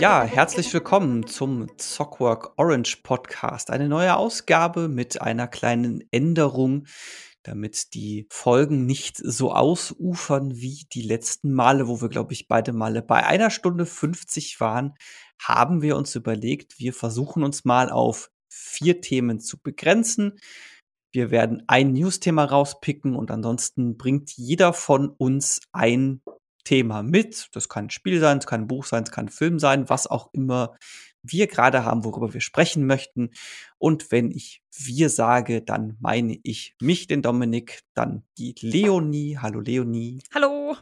Ja, herzlich willkommen zum Zockwork Orange Podcast. Eine neue Ausgabe mit einer kleinen Änderung, damit die Folgen nicht so ausufern wie die letzten Male, wo wir, glaube ich, beide Male bei einer Stunde 50 waren, haben wir uns überlegt, wir versuchen uns mal auf vier Themen zu begrenzen. Wir werden ein News-Thema rauspicken und ansonsten bringt jeder von uns ein Thema mit. Das kann ein Spiel sein, es kann ein Buch sein, es kann ein Film sein, was auch immer wir gerade haben, worüber wir sprechen möchten. Und wenn ich wir sage, dann meine ich mich, den Dominik, dann die Leonie. Hallo Leonie. Hallo.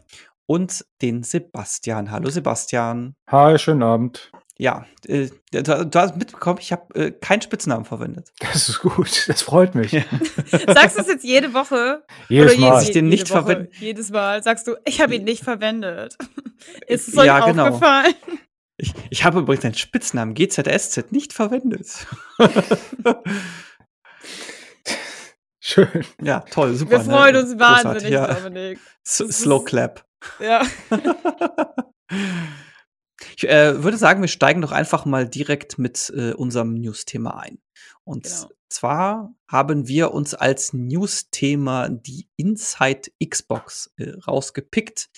Und den Sebastian. Hallo Sebastian. Hi, schönen Abend. Ja, äh, du, du, hast mitbekommen, ich habe äh, keinen Spitznamen verwendet. Das ist gut, das freut mich. Ja. Sagst du es jetzt jede Woche? Jedes Oder Mal. Jedes, ich den nicht Woche, verwenden. Jedes Mal sagst du, ich habe ihn nicht verwendet. Ist es euch Ja, genau. aufgefallen? Ich, ich habe übrigens den Spitznamen GZSZ nicht verwendet. Schön. ja, toll, super. Wir freuen ne? uns wahnsinnig, ja. Dominik. S Slow Clap. Ja. Ich äh, würde sagen, wir steigen doch einfach mal direkt mit äh, unserem News-Thema ein. Und Genau. zwar haben wir uns als News-Thema die Inside Xbox äh, rausgepickt.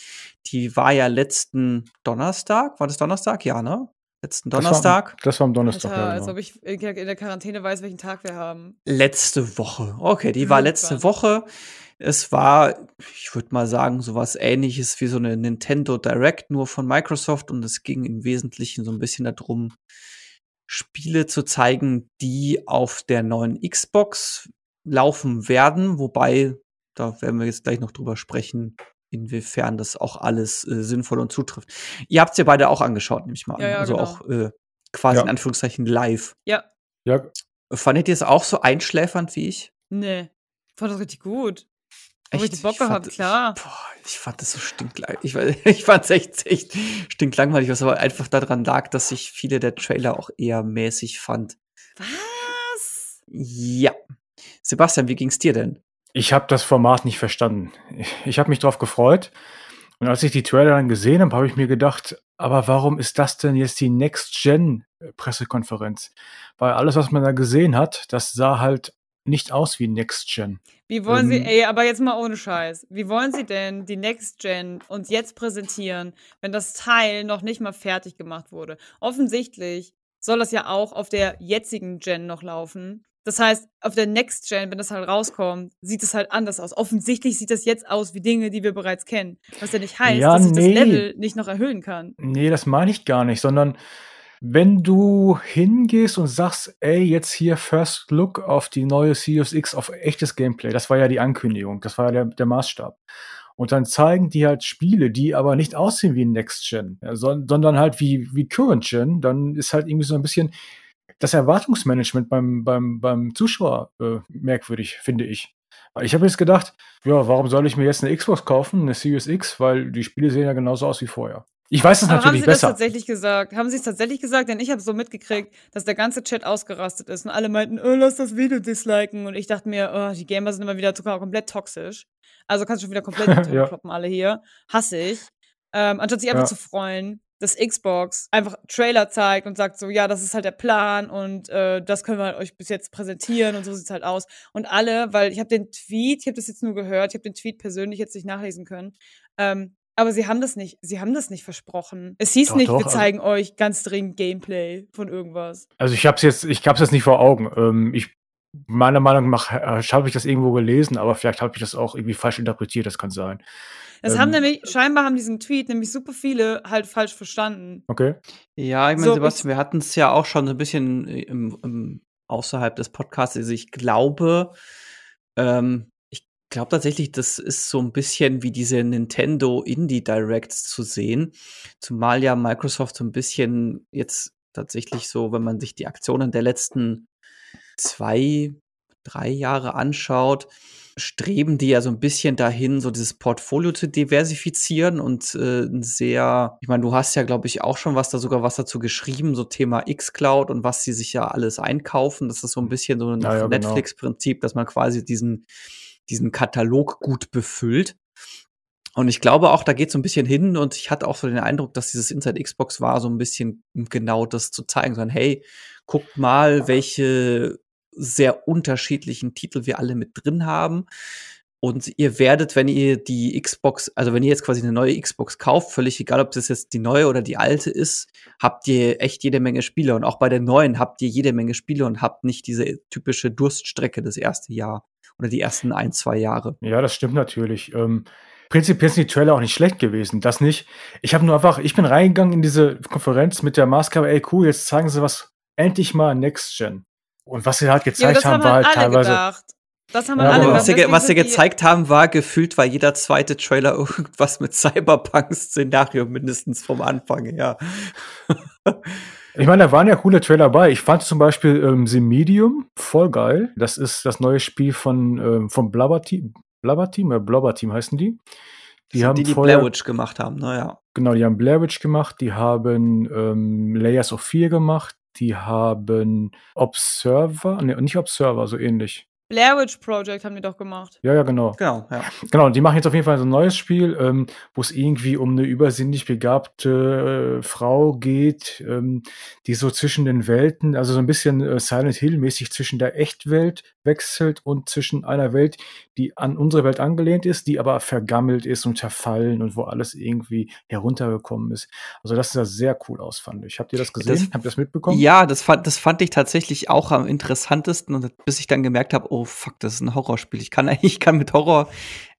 Die war ja letzten Donnerstag. War das Donnerstag? Ja, ne? Letzten Das war- Donnerstag. Das war am Donnerstag. Alter, ja, als genau. ob ich in der Quarantäne weiß, welchen Tag wir haben. Letzte Woche. Okay, die war letzte Woche. Es war, ich würde mal sagen, sowas ähnliches wie so eine Nintendo Direct, nur von Microsoft. Und es ging im Wesentlichen so ein bisschen darum, Spiele zu zeigen, die auf der neuen Xbox laufen werden. Wobei, da werden wir jetzt gleich noch drüber sprechen, inwiefern das auch alles äh, sinnvoll und zutrifft. Ihr habt es ja beide auch angeschaut, nehme ich mal an. Ja, ja, also genau. auch äh, quasi Ja. in Anführungszeichen live. Ja, Ja, Fandet ihr es auch so einschläfernd wie ich? nee. Fand das richtig gut. Hab Echt? richtig Bock Ich fand- gehabt, klar. Boah, ich fand das so stinklangweilig. Ich, weiß- ich fand es echt, echt stinklangweilig, was aber einfach daran lag, dass ich viele der Trailer auch eher mäßig fand. Was? Ja. Sebastian, wie ging's dir denn? Ich habe das Format nicht verstanden. Ich, ich habe mich drauf gefreut. Und als ich die Trailer dann gesehen habe, habe ich mir gedacht, aber warum ist das denn jetzt die Next-Gen-Pressekonferenz? Weil alles, was man da gesehen hat, das sah halt nicht aus wie Next-Gen. Wie wollen Sie, Ähm, ey, aber jetzt mal ohne Scheiß. Wie wollen Sie denn die Next Gen uns jetzt präsentieren, wenn das Teil noch nicht mal fertig gemacht wurde? Offensichtlich soll das ja auch auf der jetzigen Gen noch laufen. Das heißt, auf der Next Gen, wenn das halt rauskommt, sieht es halt anders aus. Offensichtlich sieht das jetzt aus wie Dinge, die wir bereits kennen. Was ja nicht heißt, Ja, dass ich nee. das Level nicht noch erhöhen kann. Nee, das meine ich gar nicht, sondern wenn du hingehst und sagst, ey, jetzt hier First Look auf die neue Series X, auf echtes Gameplay, das war ja die Ankündigung, das war ja der, der Maßstab. Und dann zeigen die halt Spiele, die aber nicht aussehen wie Next Gen, ja, sondern halt wie, wie Current Gen, dann ist halt irgendwie so ein bisschen das Erwartungsmanagement beim, beim, beim Zuschauer äh, merkwürdig, finde ich. Ich habe jetzt gedacht, ja, warum soll ich mir jetzt eine Xbox kaufen, eine Series X, weil die Spiele sehen ja genauso aus wie vorher. Ich weiß es Aber haben natürlich Sie das besser. tatsächlich gesagt? Haben Sie es tatsächlich gesagt? Denn ich habe so mitgekriegt, dass der ganze Chat ausgerastet ist und alle meinten, oh, lass das Video disliken. Und ich dachte mir, oh, die Gamer sind immer wieder sogar komplett toxisch. Also kannst du schon wieder komplett Ja. ja. kloppen, alle hier. Hasse ich. Ähm, anstatt sich einfach Ja. zu freuen, dass Xbox einfach Trailer zeigt und sagt so, ja, das ist halt der Plan und äh, das können wir euch bis jetzt präsentieren und so sieht's halt aus. Und alle, weil ich habe den Tweet, ich habe das jetzt nur gehört, ich habe den Tweet persönlich jetzt nicht nachlesen können, ähm, aber sie haben das nicht, sie haben das nicht versprochen. Es hieß Doch, nicht, doch, wir also- zeigen euch ganz dringend Gameplay von irgendwas. Also ich habe es jetzt, ich hab's jetzt nicht vor Augen. Ähm, ich meiner Meinung nach äh, habe ich das irgendwo gelesen, aber vielleicht habe ich das auch irgendwie falsch interpretiert. Das kann sein. Es Ähm, haben nämlich, scheinbar haben diesen Tweet nämlich super viele halt falsch verstanden. Okay. Ja, ich meine, So, Sebastian, wir hatten es ja auch schon so ein bisschen im, im, außerhalb des Podcasts. Also ich glaube, ähm, ich glaube tatsächlich, das ist so ein bisschen wie diese Nintendo Indie Directs zu sehen. Zumal ja Microsoft so ein bisschen jetzt tatsächlich so, wenn man sich die Aktionen der letzten zwei, drei Jahre anschaut, streben die ja so ein bisschen dahin, so dieses Portfolio zu diversifizieren und äh, sehr, ich meine, du hast ja, glaube ich, auch schon was da sogar was dazu geschrieben, so Thema X-Cloud und was sie sich ja alles einkaufen. Das ist so ein bisschen so ein Ja, ja, genau. Netflix-Prinzip, dass man quasi diesen, diesen Katalog gut befüllt. Und ich glaube auch, da geht so ein bisschen hin und ich hatte auch so den Eindruck, dass dieses Inside Xbox war, so ein bisschen genau das zu zeigen, sondern hey, guckt mal, welche sehr unterschiedlichen Titel wir alle mit drin haben. Und ihr werdet, wenn ihr die Xbox, also wenn ihr jetzt quasi eine neue Xbox kauft, völlig egal, ob das jetzt die neue oder die alte ist, habt ihr echt jede Menge Spiele. Und auch bei der neuen habt ihr jede Menge Spiele und habt nicht diese typische Durststrecke das erste Jahr oder die ersten ein, zwei Jahre. Ja, das stimmt natürlich. Ähm, prinzipiell sind die Trailer auch nicht schlecht gewesen. Das nicht. Ich habe nur einfach, ich bin reingegangen in diese Konferenz mit der Maßgabe, ey cool, jetzt zeigen sie was endlich mal Next Gen. Und was sie halt gezeigt ja, haben, war halt, halt teilweise. Gedacht. Das haben wir ja, alle was, sie, was sie gezeigt haben, war gefühlt, war jeder zweite Trailer irgendwas mit Cyberpunk-Szenario mindestens vom Anfang, ja. Ich meine, da waren ja coole Trailer bei. Ich fand zum Beispiel ähm, The Medium voll geil. Das ist das neue Spiel von ähm, vom Blubber Team. Blubber Team, äh, Blubber Team heißen die. Die haben die, die vorher, Blair Witch gemacht haben, naja. Genau, die haben Blair Witch gemacht, die haben ähm, Layers of Fear gemacht, die haben Observer, ne, nicht Observer, so ähnlich. Blair Witch Project haben die doch gemacht. Ja, ja, genau. Genau, ja. Genau, die machen jetzt auf jeden Fall so ein neues Spiel, ähm, wo es irgendwie um eine übersinnlich begabte äh, Frau geht, ähm, die so zwischen den Welten, also so ein bisschen äh, Silent Hill-mäßig zwischen der Echtwelt wechselt und zwischen einer Welt, die an unsere Welt angelehnt ist, die aber vergammelt ist und zerfallen und wo alles irgendwie heruntergekommen ist. Also das sah sehr cool aus, fand ich. Habt ihr das gesehen? Das, Habt ihr das mitbekommen? Ja, das fand, das fand ich tatsächlich auch am interessantesten, und bis ich dann gemerkt habe, oh fuck, das ist ein Horrorspiel. Ich kann ich kann mit Horror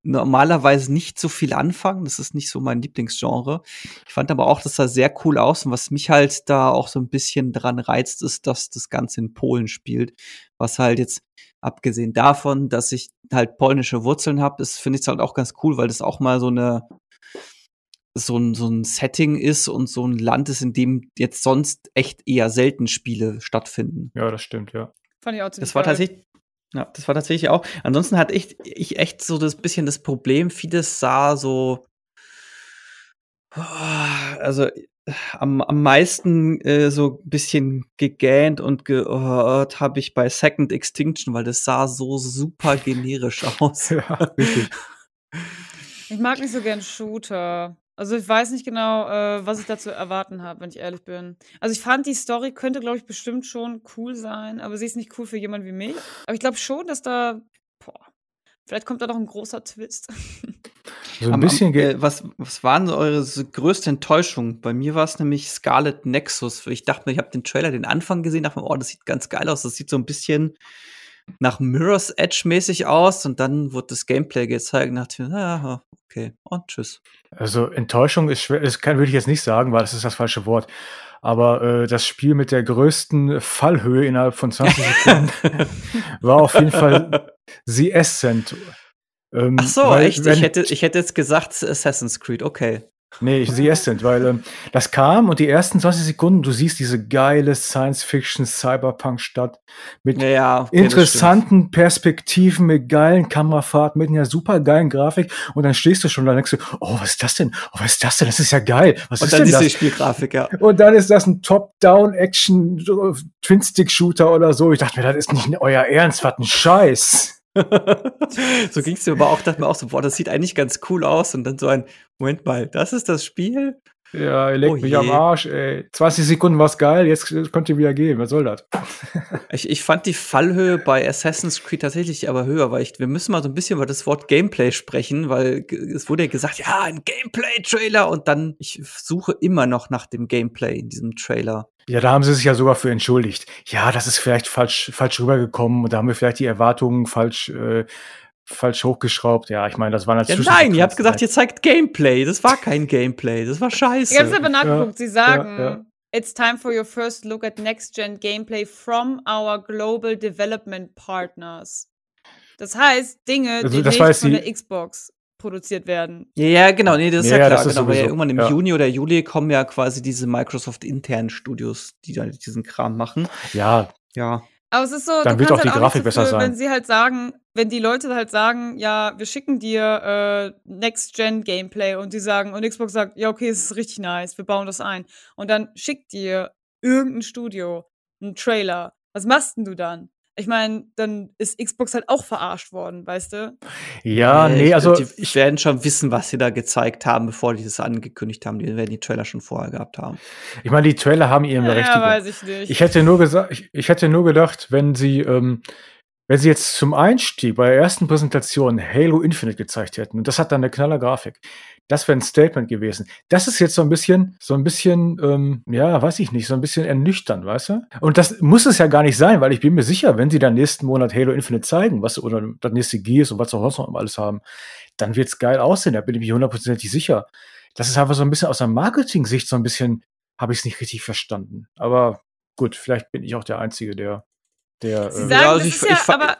normalerweise nicht so viel anfangen. Das ist nicht so mein Lieblingsgenre. Ich fand aber auch, das sah sehr cool aus. Und was mich halt da auch so ein bisschen dran reizt, ist, dass das Ganze in Polen spielt. Was halt jetzt, abgesehen davon, dass ich halt polnische Wurzeln habe, ist, finde ich es halt auch ganz cool, weil das auch mal so eine so ein, so ein Setting ist und so ein Land ist, in dem jetzt sonst echt eher selten Spiele stattfinden. Ja, das stimmt, ja. Fand ich auch ziemlich Das war tatsächlich, ja, das war tatsächlich auch. Ansonsten hatte ich, ich echt so das bisschen das Problem, vieles sah so, also am, am meisten äh, so ein bisschen gegähnt und gehört habe ich bei Second Extinction, weil das sah so super generisch aus. ja, richtig. Ich mag nicht so gern Shooter. Also ich weiß nicht genau, äh, was ich dazu erwarten habe, wenn ich ehrlich bin. Also ich fand, die Story könnte, glaube ich, bestimmt schon cool sein, aber sie ist nicht cool für jemanden wie mich. Aber ich glaube schon, dass da, boah, vielleicht kommt da noch ein großer Twist. So ein bisschen. Äh, was, was waren so eure größte Enttäuschung? Bei mir war es nämlich Scarlet Nexus. Ich dachte mir, ich habe den Trailer, den Anfang gesehen, dachte mir, oh, das sieht ganz geil aus. Das sieht so ein bisschen nach Mirror's Edge mäßig aus und dann wurde das Gameplay gezeigt und dachte, ja, okay, und tschüss. Also Enttäuschung ist schwer, das kann, würde ich jetzt nicht sagen, weil das ist das falsche Wort. Aber äh, das Spiel mit der größten Fallhöhe innerhalb von 20 Sekunden war auf jeden Fall The Ascent. Ähm, Ach so, weil, echt? Ich hätte, ich hätte jetzt gesagt Assassin's Creed, okay. Nee, ich sehe es sind, weil ähm, das kam und die ersten 20 Sekunden, du siehst diese geile Science-Fiction-Cyberpunk-Stadt mit ja, okay, interessanten Perspektiven, mit geilen Kamerafahrten, mit einer super geilen Grafik und dann stehst du schon da und denkst du, oh, was ist das denn? Oh, was ist das denn? Das ist ja geil. Was und ist dann denn das? Spielgrafik, ja. Und dann ist das ein Top-Down-Action-Twin-Stick-Shooter oder so. Ich dachte mir, das ist nicht euer Ernst, was ein Scheiß. so ging es mir aber auch, dachte mir auch so, boah, das sieht eigentlich ganz cool aus. Und dann so ein, Moment mal, das ist das Spiel? Ja, ihr legt oh mich am Arsch, ey. 20 Sekunden war's geil, jetzt könnt ihr wieder gehen. Was soll das? ich, ich fand die Fallhöhe bei Assassin's Creed tatsächlich aber höher, weil ich, wir müssen mal so ein bisschen über das Wort Gameplay sprechen, weil es wurde ja gesagt, ja, ein Gameplay-Trailer und dann, ich suche immer noch nach dem Gameplay in diesem Trailer. Ja, da haben sie sich ja sogar für entschuldigt. Ja, das ist vielleicht falsch, falsch rübergekommen und da haben wir vielleicht die Erwartungen falsch äh, falsch hochgeschraubt. Ja, ich meine, das war natürlich. Ja, nein, ihr habt gesagt, ihr zeigt Gameplay. Das war kein Gameplay. Das war scheiße. Ich hab's aber nachgeguckt. Ja, Sie sagen, ja, ja. It's time for your first look at next-gen gameplay from our global development partners. Das heißt, Dinge, also, die nicht von der Xbox produziert werden. Ja, genau, nee, das ist ja, ja klar. Genau, weil ja irgendwann im Juni oder Juli kommen ja quasi diese Microsoft-internen Studios, die da diesen Kram machen. Ja. Ja. Aber es ist so, dann wird auch halt die Grafik besser sein. Wenn sie halt sagen, wenn die Leute halt sagen, ja, wir schicken dir äh, Next-Gen-Gameplay und die sagen, und Xbox sagt, ja, okay, es ist richtig nice, wir bauen das ein. Und dann schickt dir irgendein Studio einen Trailer. Was machst denn du dann? Ich meine, dann ist Xbox halt auch verarscht worden, weißt du? Ja, Äh, nee, ich- also Die ich werden schon wissen, was sie da gezeigt haben, bevor die das angekündigt haben. Die werden die Trailer schon vorher gehabt haben. ich meine, die Trailer haben ihre Ja, Berechtigung. weiß ich nicht. Ich hätte nur gesagt, ich, ich hätte nur gedacht, wenn sie, ähm, wenn sie jetzt zum Einstieg bei der ersten Präsentation Halo Infinite gezeigt hätten, und das hat dann eine knaller Grafik, das wäre ein Statement gewesen. Das ist jetzt so ein bisschen, so ein bisschen, ähm, ja, weiß ich nicht, so ein bisschen ernüchternd, weißt du? Und das muss es ja gar nicht sein, weil ich bin mir sicher, wenn sie dann nächsten Monat Halo Infinite zeigen, was oder das nächste Gears und was auch sonst noch alles haben, dann wird's geil aussehen. Da bin ich mir hundertprozentig sicher. Das ist einfach so ein bisschen aus der Marketing-Sicht so ein bisschen, habe ich es nicht richtig verstanden. Aber gut, vielleicht bin ich auch der Einzige, der, der. Sie äh, sagen, Ja, also ich- ist ja, ich aber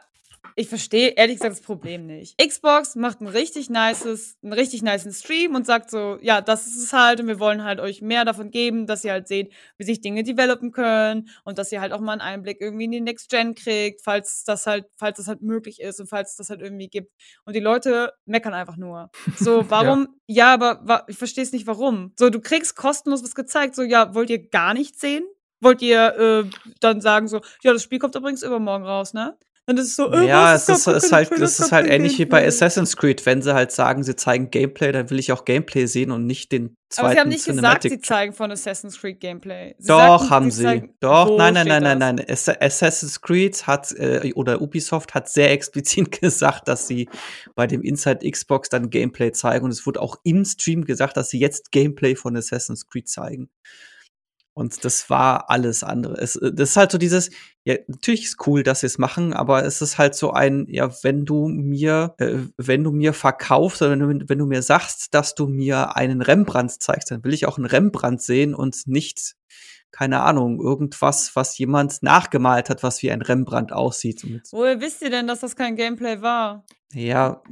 ich verstehe ehrlich gesagt das Problem nicht. Xbox macht ein richtig nices, einen richtig nicen Stream und sagt so, ja, das ist es halt und wir wollen halt euch mehr davon geben, dass ihr halt seht, wie sich Dinge developen können und dass ihr halt auch mal einen Einblick irgendwie in die Next Gen kriegt, falls das halt, falls das halt möglich ist und falls es das halt irgendwie gibt. Und die Leute meckern einfach nur. So, warum? ja. aber wa ich verstehe es nicht, warum. So, du kriegst kostenlos was gezeigt, so, ja, wollt ihr gar nichts sehen? Wollt ihr äh, dann sagen so, ja, das Spiel kommt übrigens übermorgen raus, ne? Ist es so, äh, ja, es ist, ist halt, es ist halt kein ähnlich wie bei. Assassin's Creed. Wenn sie halt sagen, sie zeigen Gameplay, dann will ich auch Gameplay sehen und nicht den zweiten Aber sie haben nicht gesagt, Cinematic sie zeigen von Assassin's Creed Gameplay. Sie Doch, sagten, haben sie sie. zeigen- Doch, nein, nein, nein, nein, nein. Ass- Assassin's Creed hat äh, oder Ubisoft hat sehr explizit gesagt, dass sie bei dem Inside Xbox dann Gameplay zeigen. Und es wurde auch im Stream gesagt, dass sie jetzt Gameplay von Assassin's Creed zeigen. Und das war alles andere. Es, äh, das ist halt so dieses, ja, natürlich ist cool, dass sie es machen, aber es ist halt so ein, ja, wenn du mir, äh, wenn du mir verkaufst oder wenn du, wenn du mir sagst, dass du mir einen Rembrandt zeigst, dann will ich auch einen Rembrandt sehen und nicht, keine Ahnung, irgendwas, was jemand nachgemalt hat, was wie ein Rembrandt aussieht. Woher wisst ihr denn, dass das kein Gameplay war? ja,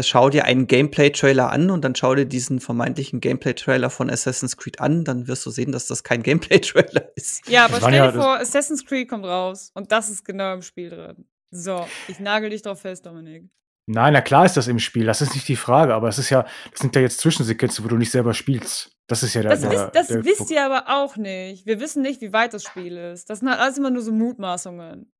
schau dir einen Gameplay-Trailer an und dann schau dir diesen vermeintlichen Gameplay-Trailer von Assassin's Creed an, dann wirst du sehen, dass das kein Gameplay-Trailer ist. Ja, aber stell ja- dir vor, Assassin's Creed kommt raus und das ist genau im Spiel drin. So, ich nagel dich drauf fest, Dominik. Nein, na klar ist das im Spiel, das ist nicht die Frage, aber es ist ja, das sind ja jetzt Zwischensequenzen, wo du nicht selber spielst. Das ist ja der, Das, der, wisst, das der wisst ihr aber auch nicht. Wir wissen nicht, wie weit das Spiel ist. Das sind halt alles immer nur so Mutmaßungen.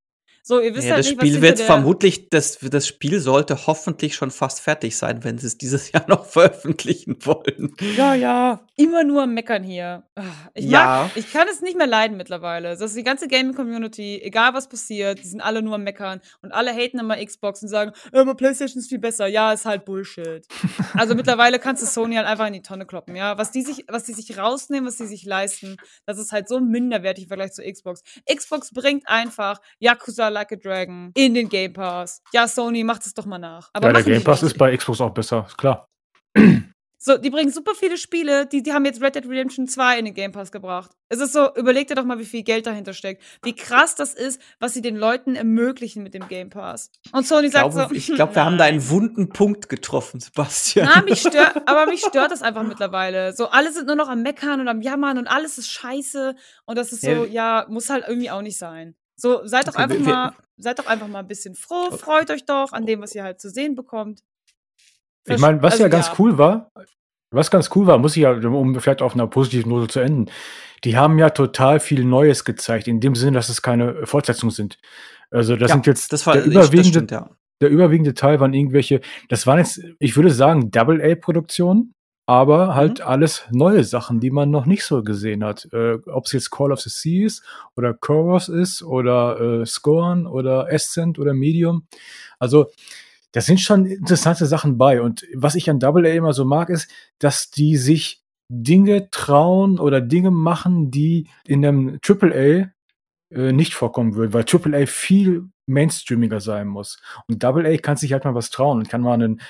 So, ihr wisst Ja, halt das nicht, Spiel was wird vermutlich, das, das Spiel sollte hoffentlich schon fast fertig sein, wenn sie es dieses Jahr noch veröffentlichen wollen. Ja, ja. Immer nur am Meckern hier. Ah, Ich, Ja. mag, ich kann es nicht mehr leiden mittlerweile. Das ist die ganze Gaming-Community, egal was passiert, die sind alle nur am Meckern und alle haten immer Xbox und sagen, "Ja, aber PlayStation ist viel besser. Ja, ist halt Bullshit. also mittlerweile kannst du Sony halt einfach in die Tonne kloppen, ja. Was die sich, was die sich rausnehmen, was die sich leisten, das ist halt so minderwertig im Vergleich zu Xbox. Xbox bringt einfach Yakuza Like a Dragon in den Game Pass. Ja, Sony, macht es doch mal nach. Aber ja, der Game Pass ist bei Xbox auch besser, ist klar. So, die bringen super viele Spiele, die, die haben jetzt Red Dead Redemption 2 in den Game Pass gebracht. Es ist so, überleg dir doch mal, wie viel Geld dahinter steckt. Wie krass das ist, was sie den Leuten ermöglichen mit dem Game Pass. Und Sony Ich sagt glaube, so, ich glaub, wir haben da einen wunden Punkt getroffen, Sebastian. Na, mich stört, aber mich stört das einfach mittlerweile. So, alle sind nur noch am Meckern und am Jammern und alles ist scheiße. Und das ist so, ja, muss halt irgendwie auch nicht sein. So, seid doch Okay, einfach wir- wir- mal, seid doch einfach mal ein bisschen froh, freut euch doch an dem, was ihr halt zu sehen bekommt. Ich meine, was Also, ja ganz cool war, was ganz cool war, muss ich ja, um vielleicht auf einer positiven Note zu enden, die haben ja total viel Neues gezeigt, in dem Sinne, dass es keine Fortsetzungen sind. Also das Ja, sind jetzt das war der ich- überwiegende, stimmt, ja. der überwiegende Teil waren irgendwelche, das waren jetzt, ich würde sagen, Double-A-Produktionen, aber halt Mhm. alles neue Sachen, die man noch nicht so gesehen hat. Äh, Ob es jetzt Call of the Sea ist oder Chorus ist oder äh, Scorn oder Ascent oder Medium. Also da sind schon interessante Sachen bei. Und was ich an Double A immer so mag, ist, dass die sich Dinge trauen oder Dinge machen, die in einem Triple A äh, nicht vorkommen würden, weil Triple A viel mainstreamiger sein muss. Und Double A kann sich halt mal was trauen und kann mal einen,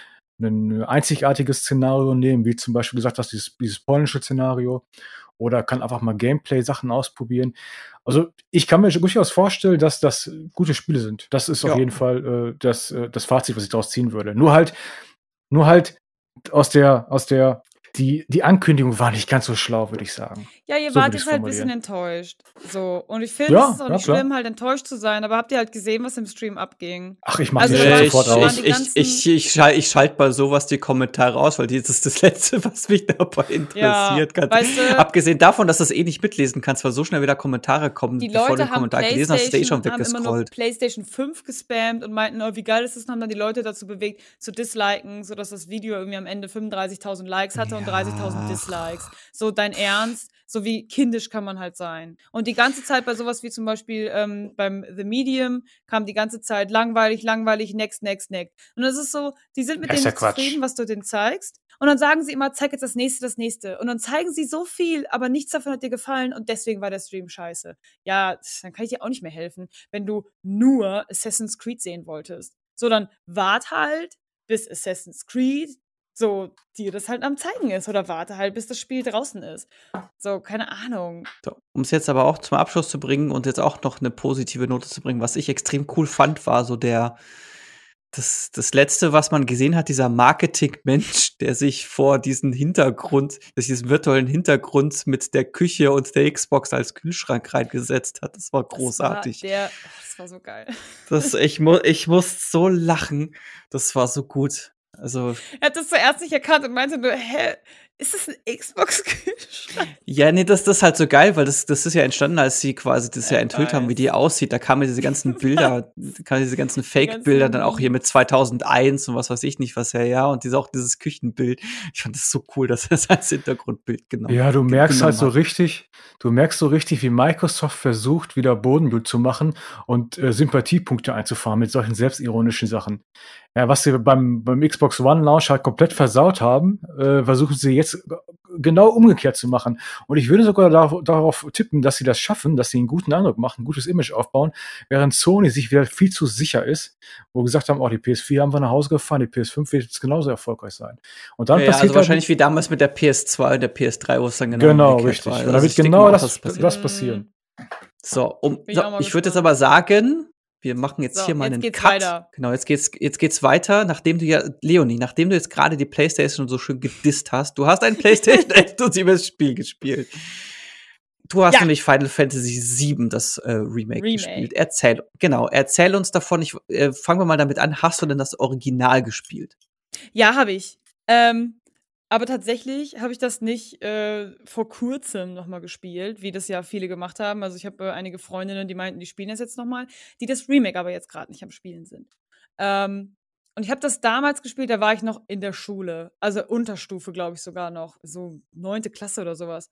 ein einzigartiges Szenario nehmen, wie zum Beispiel gesagt hast, dieses, dieses polnische Szenario, oder kann einfach mal Gameplay-Sachen ausprobieren. Also ich kann mir durchaus vorstellen, dass das gute Spiele sind. Das ist auf Ja. jeden Fall äh, das, äh, das Fazit, was ich daraus ziehen würde. Nur halt, nur halt aus der, aus der die, die Ankündigung war nicht ganz so schlau, würde ich sagen. Ja, ihr So wart jetzt halt ein bisschen enttäuscht. So. Und ich finde, Ja, es ist auch ja, nicht klar. schlimm, halt enttäuscht zu sein, aber habt ihr halt gesehen, was im Stream abging? Ach, ich mache Also den waren- ich, sofort da waren aus. die ich, ich, ich, ich, schal, ich schalte mal sowas die Kommentare aus, weil das ist das Letzte, was mich dabei interessiert. Ganz- weißt du- Abgesehen davon, dass du das eh nicht mitlesen kannst, weil so schnell wieder Kommentare kommen, Die bevor du Leute den haben Kommentar gelesen hast, ist der eh schon immer nur weggescrollt. PlayStation 5 gespammt und meinten, oh, wie geil ist das? Und haben dann die Leute dazu bewegt, zu disliken, sodass das Video irgendwie am Ende 35.000 Likes hatte und Ja. 30.000 Dislikes. So dein Ernst? So wie kindisch kann man halt sein. Und die ganze Zeit bei sowas wie zum Beispiel ähm, beim The Medium kam die ganze Zeit langweilig, langweilig, next, next, next. Und es ist so, die sind mit Ja, dem ja zufrieden, was du denen zeigst. Und dann sagen sie immer, zeig jetzt das nächste, das nächste. Und dann zeigen sie so viel, aber nichts davon hat dir gefallen und deswegen war der Stream scheiße. Ja, dann kann ich dir auch nicht mehr helfen, wenn du nur Assassin's Creed sehen wolltest. So, dann wart halt, bis Assassin's Creed so dir das halt am zeigen ist oder warte halt, bis das Spiel draußen ist. So, keine Ahnung. So, um es jetzt aber auch zum Abschluss zu bringen und jetzt auch noch eine positive Note zu bringen, was ich extrem cool fand, war so der, das, das letzte, was man gesehen hat, dieser Marketing-Mensch, der sich vor diesen Hintergrund, diesen virtuellen Hintergrund mit der Küche und der Xbox als Kühlschrank reingesetzt hat. Das war großartig. Das war, der, oh, das war so geil. Das, ich, mu ich muss so lachen. Das war so gut. Also, Er hat das zuerst nicht erkannt und meinte nur, hä, ist das ein Xbox-Kühlschrank? Ja, nee, das, das ist halt so geil, weil das, das ist ja entstanden, als sie quasi das ja enthüllt haben, wie die aussieht. Da kamen diese ganzen Bilder, kamen diese ganzen Fake-Bilder, dann auch hier mit 2001 und was weiß ich nicht was, ja, ja, und diese, auch dieses Küchenbild. Ich fand das so cool, dass er das als Hintergrundbild genommen Ja, du merkst halt so richtig, du merkst so richtig, wie Microsoft versucht, wieder Bodenblut zu machen und äh, Sympathiepunkte einzufahren mit solchen selbstironischen Sachen. Ja, was sie beim, beim Xbox One Launch halt komplett versaut haben, äh, versuchen sie jetzt genau umgekehrt zu machen. Und ich würde sogar dar darauf tippen, dass sie das schaffen, dass sie einen guten Eindruck machen, ein gutes Image aufbauen, während Sony sich wieder viel zu sicher ist, wo gesagt haben, oh, die PS4 haben wir nach Hause gefahren, die PS5 wird jetzt genauso erfolgreich sein. Und dann Ja, ja, passiert also halt- wahrscheinlich wie damals mit der PS2 und der PS3, wo es dann genau, Genau, richtig. war. Und Also da wird genau das, das passieren. So, um, ich so, ich würde jetzt aber sagen, wir machen jetzt So, hier mal jetzt einen geht's Cut. weiter. Genau, jetzt geht's, jetzt geht's weiter, nachdem du ja, Leonie, nachdem du jetzt gerade die Playstation so schön gedisst hast, du hast ein Playstation exklusives Spiel gespielt. Du hast Ja. nämlich Final Fantasy VII, das äh, Remake, Remake. gespielt. Erzähl, genau, erzähl uns davon. Ich, äh, fangen wir mal damit an. Hast du denn das Original gespielt? Ja, habe ich. Ähm, aber tatsächlich habe ich das nicht äh, vor kurzem nochmal gespielt, wie das ja viele gemacht haben. Also ich habe äh, einige Freundinnen, die meinten, die spielen das jetzt nochmal, die das Remake aber jetzt gerade nicht am Spielen sind. Ähm, und ich habe das damals gespielt, da war ich noch in der Schule. Also Unterstufe, glaube ich sogar noch. So neunte Klasse oder sowas.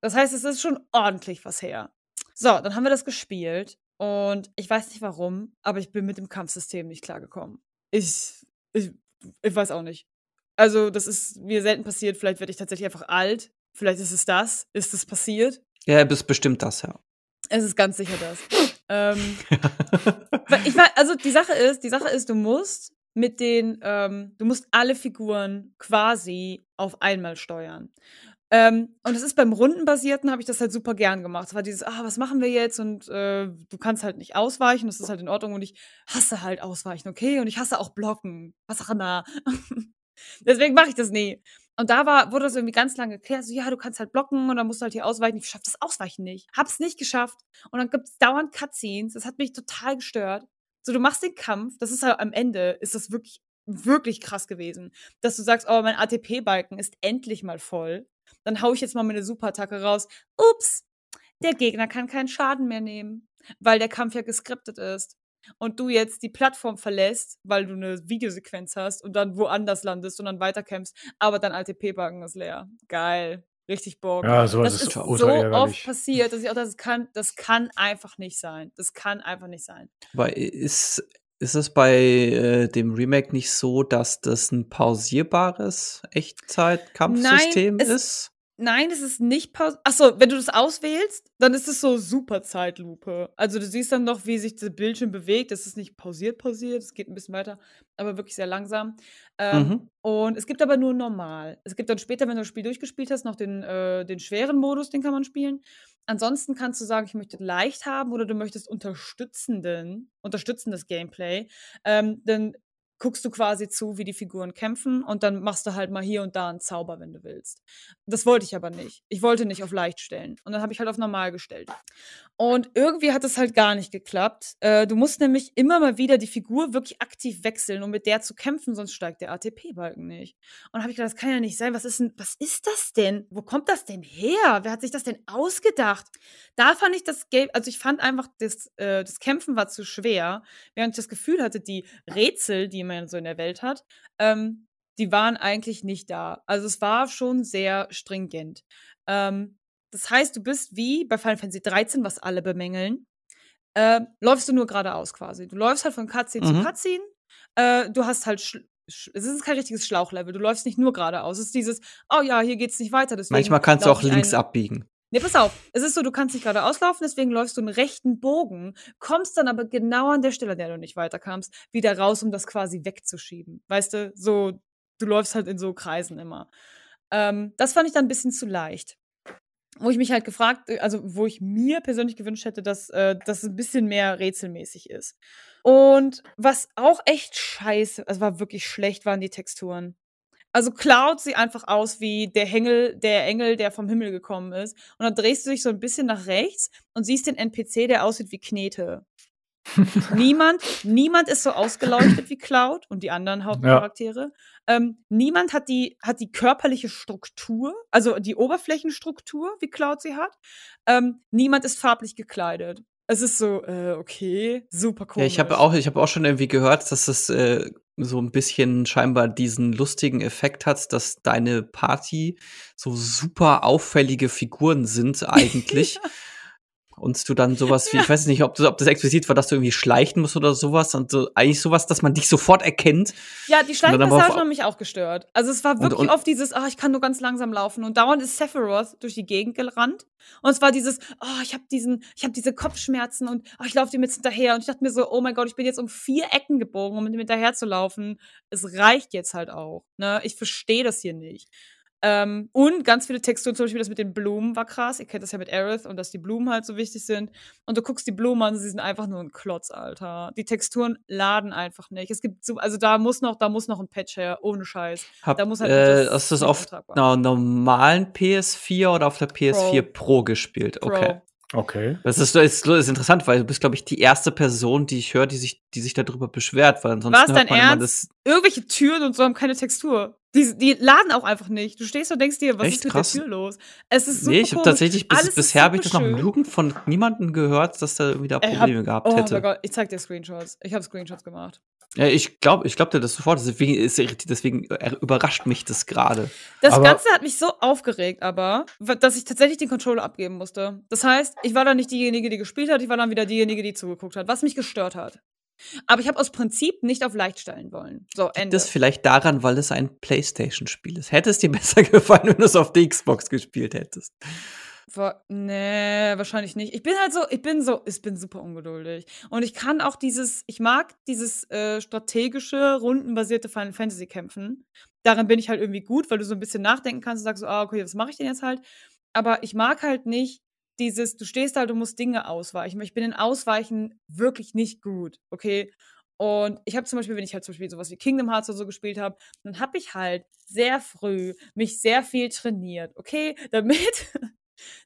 Das heißt, es ist schon ordentlich was her. So, dann haben wir das gespielt. Und ich weiß nicht warum, aber ich bin mit dem Kampfsystem nicht klargekommen. Ich, ich, ich weiß auch nicht. Also, das ist mir selten passiert. Vielleicht werde ich tatsächlich einfach alt. Vielleicht ist es das. Ist es passiert? Ja, bist bestimmt das, ja. Es ist ganz sicher das. ähm, ich war, also die Sache ist, die Sache ist, du musst mit den, ähm, du musst alle Figuren quasi auf einmal steuern. Ähm, und es ist beim Rundenbasierten, habe ich das halt super gern gemacht. Es war dieses, ah, was machen wir jetzt? Und äh, du kannst halt nicht ausweichen, das ist halt in Ordnung. Und ich hasse halt ausweichen, okay? Und ich hasse auch blocken. Was auch immer. Deswegen mache ich das nie. Und da war, wurde das irgendwie ganz lange geklärt, so, ja, du kannst halt blocken und dann musst du halt hier ausweichen. Ich schaff das Ausweichen nicht. Hab's nicht geschafft. Und dann gibt's dauernd Cutscenes. Das hat mich total gestört. So, du machst den Kampf, das ist halt am Ende, ist das wirklich, wirklich krass gewesen. Dass du sagst, oh, mein ATP-Balken ist endlich mal voll. Dann hau ich jetzt mal meine Superattacke raus. Ups, der Gegner kann keinen Schaden mehr nehmen, weil der Kampf ja geskriptet ist. Und du jetzt die Plattform verlässt, weil du eine Videosequenz hast und dann woanders landest und dann weiterkämpfst, aber dein ATP-Balken ist leer. Geil. Richtig Bock. Ja, sowas das ist ist so ärgerlich. oft passiert, dass ich auch das kann, das kann einfach nicht sein. Das kann einfach nicht sein. Weil ist, ist es bei äh, dem Remake nicht so, dass das ein pausierbares Echtzeit-Kampfsystem ist? Nein, es ist nicht Pause. Achso, wenn du das auswählst, dann ist es so super Zeitlupe. Also du siehst dann noch, wie sich der Bildschirm bewegt. Das ist nicht pausiert, pausiert. Es geht ein bisschen weiter, aber wirklich sehr langsam. Ähm, Mhm. Und es gibt aber nur normal. Es gibt dann später, wenn du das Spiel durchgespielt hast, noch den, äh, den schweren Modus, den kann man spielen. Ansonsten kannst du sagen, ich möchte leicht haben oder du möchtest unterstützenden, unterstützendes Gameplay. Ähm, dann guckst du quasi zu, wie die Figuren kämpfen und dann machst du halt mal hier und da einen Zauber, wenn du willst. Das wollte ich aber nicht. Ich wollte nicht auf leicht stellen. Und dann habe ich halt auf normal gestellt. Und irgendwie hat es halt gar nicht geklappt. Äh, du musst nämlich immer mal wieder die Figur wirklich aktiv wechseln, um mit der zu kämpfen, sonst steigt der ATP-Balken nicht. Und habe ich gedacht, das kann ja nicht sein. Was ist denn, was ist das denn? Wo kommt das denn her? Wer hat sich das denn ausgedacht? Da fand ich das Game, also ich fand einfach, das, äh, das Kämpfen war zu schwer, während ich das Gefühl hatte, die Rätsel, die man so in der Welt hat, ähm, die waren eigentlich nicht da. Also es war schon sehr stringent. Ähm, das heißt, du bist wie bei Final Fantasy 13, was alle bemängeln, äh, läufst du nur geradeaus quasi. Du läufst halt von Cutscene Mhm. zu Cutscene. Äh, du hast halt, es ist kein richtiges Schlauchlevel. Du läufst nicht nur geradeaus. Es ist dieses, oh ja, hier geht's nicht weiter. Manchmal kannst du auch links abbiegen. Nee, pass auf. Es ist so, du kannst nicht geradeaus laufen, deswegen läufst du einen rechten Bogen, kommst dann aber genau an der Stelle, an der du nicht weiterkamst, wieder raus, um das quasi wegzuschieben. Weißt du, so, du läufst halt in so Kreisen immer. Ähm, das fand ich dann ein bisschen zu leicht. Wo ich mich halt gefragt, äh, also wo ich mir persönlich gewünscht hätte, dass äh, das ein bisschen mehr rätselmäßig ist. Und was auch echt scheiße, also war wirklich schlecht, waren die Texturen. Also Cloud sieht einfach aus wie der Engel, der Engel, der vom Himmel gekommen ist. Und dann drehst du dich so ein bisschen nach rechts und siehst den NPC, der aussieht wie Knete. niemand, niemand ist so ausgeleuchtet wie Cloud und die anderen Hauptcharaktere. Ähm, niemand hat die, hat die körperliche Struktur, also die Oberflächenstruktur, wie Cloud sie hat. Ähm, niemand ist farblich gekleidet. Es ist so, äh, okay, super Ja, komisch. ich habe auch, ich habe auch schon irgendwie gehört, dass es äh, so ein bisschen scheinbar diesen lustigen Effekt hat, dass deine Party so super auffällige Figuren sind eigentlich. Und du dann sowas wie, ich weiß nicht, ob, du, ob das explizit war, dass du irgendwie schleichen musst oder sowas und so, eigentlich sowas, dass man dich sofort erkennt. Ja, die auf- haben mich auch gestört. Also es war Und- wirklich und- oft dieses, ah, ich kann nur ganz langsam laufen. Und dauernd ist Sephiroth durch die Gegend gerannt. Und es war dieses, oh, ich habe diesen, ich habe diese Kopfschmerzen und oh, ich laufe dem jetzt hinterher. Und ich dachte mir so, oh mein Gott, ich bin jetzt um vier Ecken gebogen, um mit ihm hinterher zu laufen. Es reicht jetzt halt auch. Ne? Ich verstehe das hier nicht. Ähm, und ganz viele Texturen, zum Beispiel das mit den Blumen war krass. Ihr kennt das ja mit Aerith und dass die Blumen halt so wichtig sind. Und du guckst die Blumen an, sie sind einfach nur ein Klotz, Alter. Die Texturen laden einfach nicht. Es gibt so, also da muss noch, da muss noch ein Patch her, ohne Scheiß. Hab, Da muss halt äh, etwas hast du das auf einer normalen PS4 oder auf der PS4 Pro, gespielt? Pro. Okay. Das ist, ist, ist interessant, weil du bist, glaube ich, die erste Person, die ich höre, die sich, die sich darüber beschwert, weil ansonsten Was, hört dein man immer Ernst? das. Irgendwelche Türen und so haben keine Textur. Die, die laden auch einfach nicht. Du stehst und denkst dir, was Echt ist mit krass. der Tür los? Es ist super Nee, ich habe tatsächlich bis, Alles bisher habe ich das noch. Lügen von niemandem gehört, dass da irgendwie da Ich hab- Probleme gehabt Oh hätte. mein Gott, ich zeig dir Screenshots. Ich habe Screenshots gemacht. Ja, ich glaube, ich glaub dir das sofort. Deswegen, ist, deswegen äh, überrascht mich das gerade. Das Aber- Ganze hat mich so aufgeregt, aber, dass ich tatsächlich den Controller abgeben musste. Das heißt, ich war dann nicht diejenige, die gespielt hat, ich war dann wieder diejenige, die zugeguckt hat, was mich gestört hat. Aber ich habe aus Prinzip nicht auf leicht stellen wollen. So, Ende. Das vielleicht daran, weil es ein PlayStation-Spiel ist. Hätte es dir besser gefallen, wenn du es auf der Xbox gespielt hättest. Wa- Nee, wahrscheinlich nicht. Ich bin halt so, ich bin so, ich bin super ungeduldig. Und ich kann auch dieses, ich mag dieses äh, strategische, rundenbasierte Final Fantasy kämpfen. Darin bin ich halt irgendwie gut, weil du so ein bisschen nachdenken kannst und sagst so, ah, okay, was mache ich denn jetzt halt? Aber ich mag halt nicht dieses, du stehst halt und musst Dinge ausweichen. Ich bin in Ausweichen wirklich nicht gut, okay? Und ich habe zum Beispiel, wenn ich halt zum Beispiel sowas wie Kingdom Hearts oder so gespielt habe, dann habe ich halt sehr früh mich sehr viel trainiert, okay? Damit,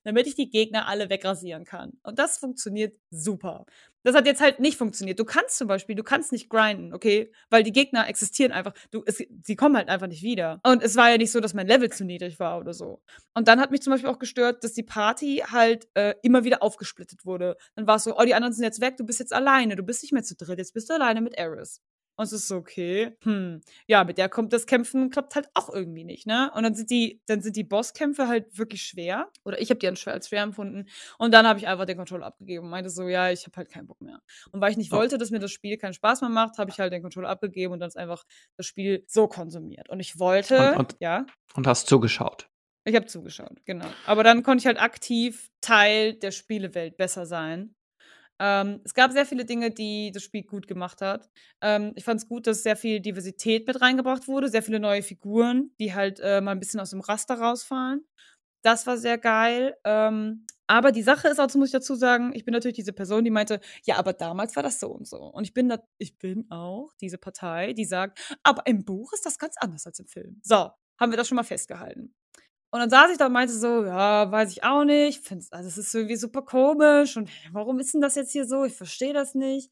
damit ich die Gegner alle wegrasieren kann. Und das funktioniert super. Das hat jetzt halt nicht funktioniert. Du kannst zum Beispiel, du kannst nicht grinden, okay? Weil die Gegner existieren einfach. Du, es, sie kommen halt einfach nicht wieder. Und es war ja nicht so, dass mein Level zu niedrig war oder so. Und dann hat mich zum Beispiel auch gestört, dass die Party halt äh, immer wieder aufgesplittet wurde. Dann war es so, oh, die anderen sind jetzt weg, du bist jetzt alleine, du bist nicht mehr zu dritt, jetzt bist du alleine mit Eris. Und es ist so, okay, hm, ja, mit der kommt das Kämpfen, klappt halt auch irgendwie nicht, ne? Und dann sind die, dann sind die Bosskämpfe halt wirklich schwer. Oder ich habe die als schwer, als schwer empfunden. Und dann habe ich einfach den Controller abgegeben und meinte so, ja, ich habe halt keinen Bock mehr. Und weil ich nicht Oh. wollte, dass mir das Spiel keinen Spaß mehr macht, habe ich halt den Controller abgegeben und dann ist einfach das Spiel so konsumiert. Und ich wollte, Und- und- ja, Und hast zugeschaut. ich habe zugeschaut, genau. Aber dann konnte ich halt aktiv Teil der Spielewelt besser sein. Ähm, es gab sehr viele Dinge, die das Spiel gut gemacht hat. Ähm, ich fand es gut, dass sehr viel Diversität mit reingebracht wurde, sehr viele neue Figuren, die halt äh, mal ein bisschen aus dem Raster rausfallen. Das war sehr geil. Ähm, Aber die Sache ist auch, muss ich dazu sagen, ich bin natürlich diese Person, die meinte, ja, aber damals war das so und so. Und ich bin, da, ich bin auch diese Partei, die sagt, aber im Buch ist das ganz anders als im Film. So, haben wir das schon mal festgehalten. Und dann saß ich da und meinte so, ja, weiß ich auch nicht, find's, also es ist irgendwie super komisch und warum ist denn das jetzt hier so? Ich verstehe das nicht.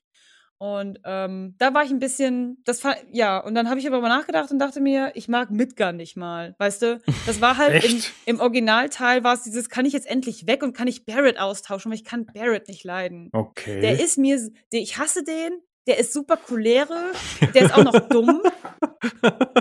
Und ähm, da war ich ein bisschen, das ja, und dann habe ich aber mal nachgedacht und dachte mir, ich mag Midgar nicht mal, weißt du? Das war halt im, im, Originalteil war es dieses, kann ich jetzt endlich weg und kann ich Barrett austauschen, weil ich kann Barrett nicht leiden. Okay. Der ist mir, der, ich hasse den, der ist super cholerisch, der ist auch noch dumm.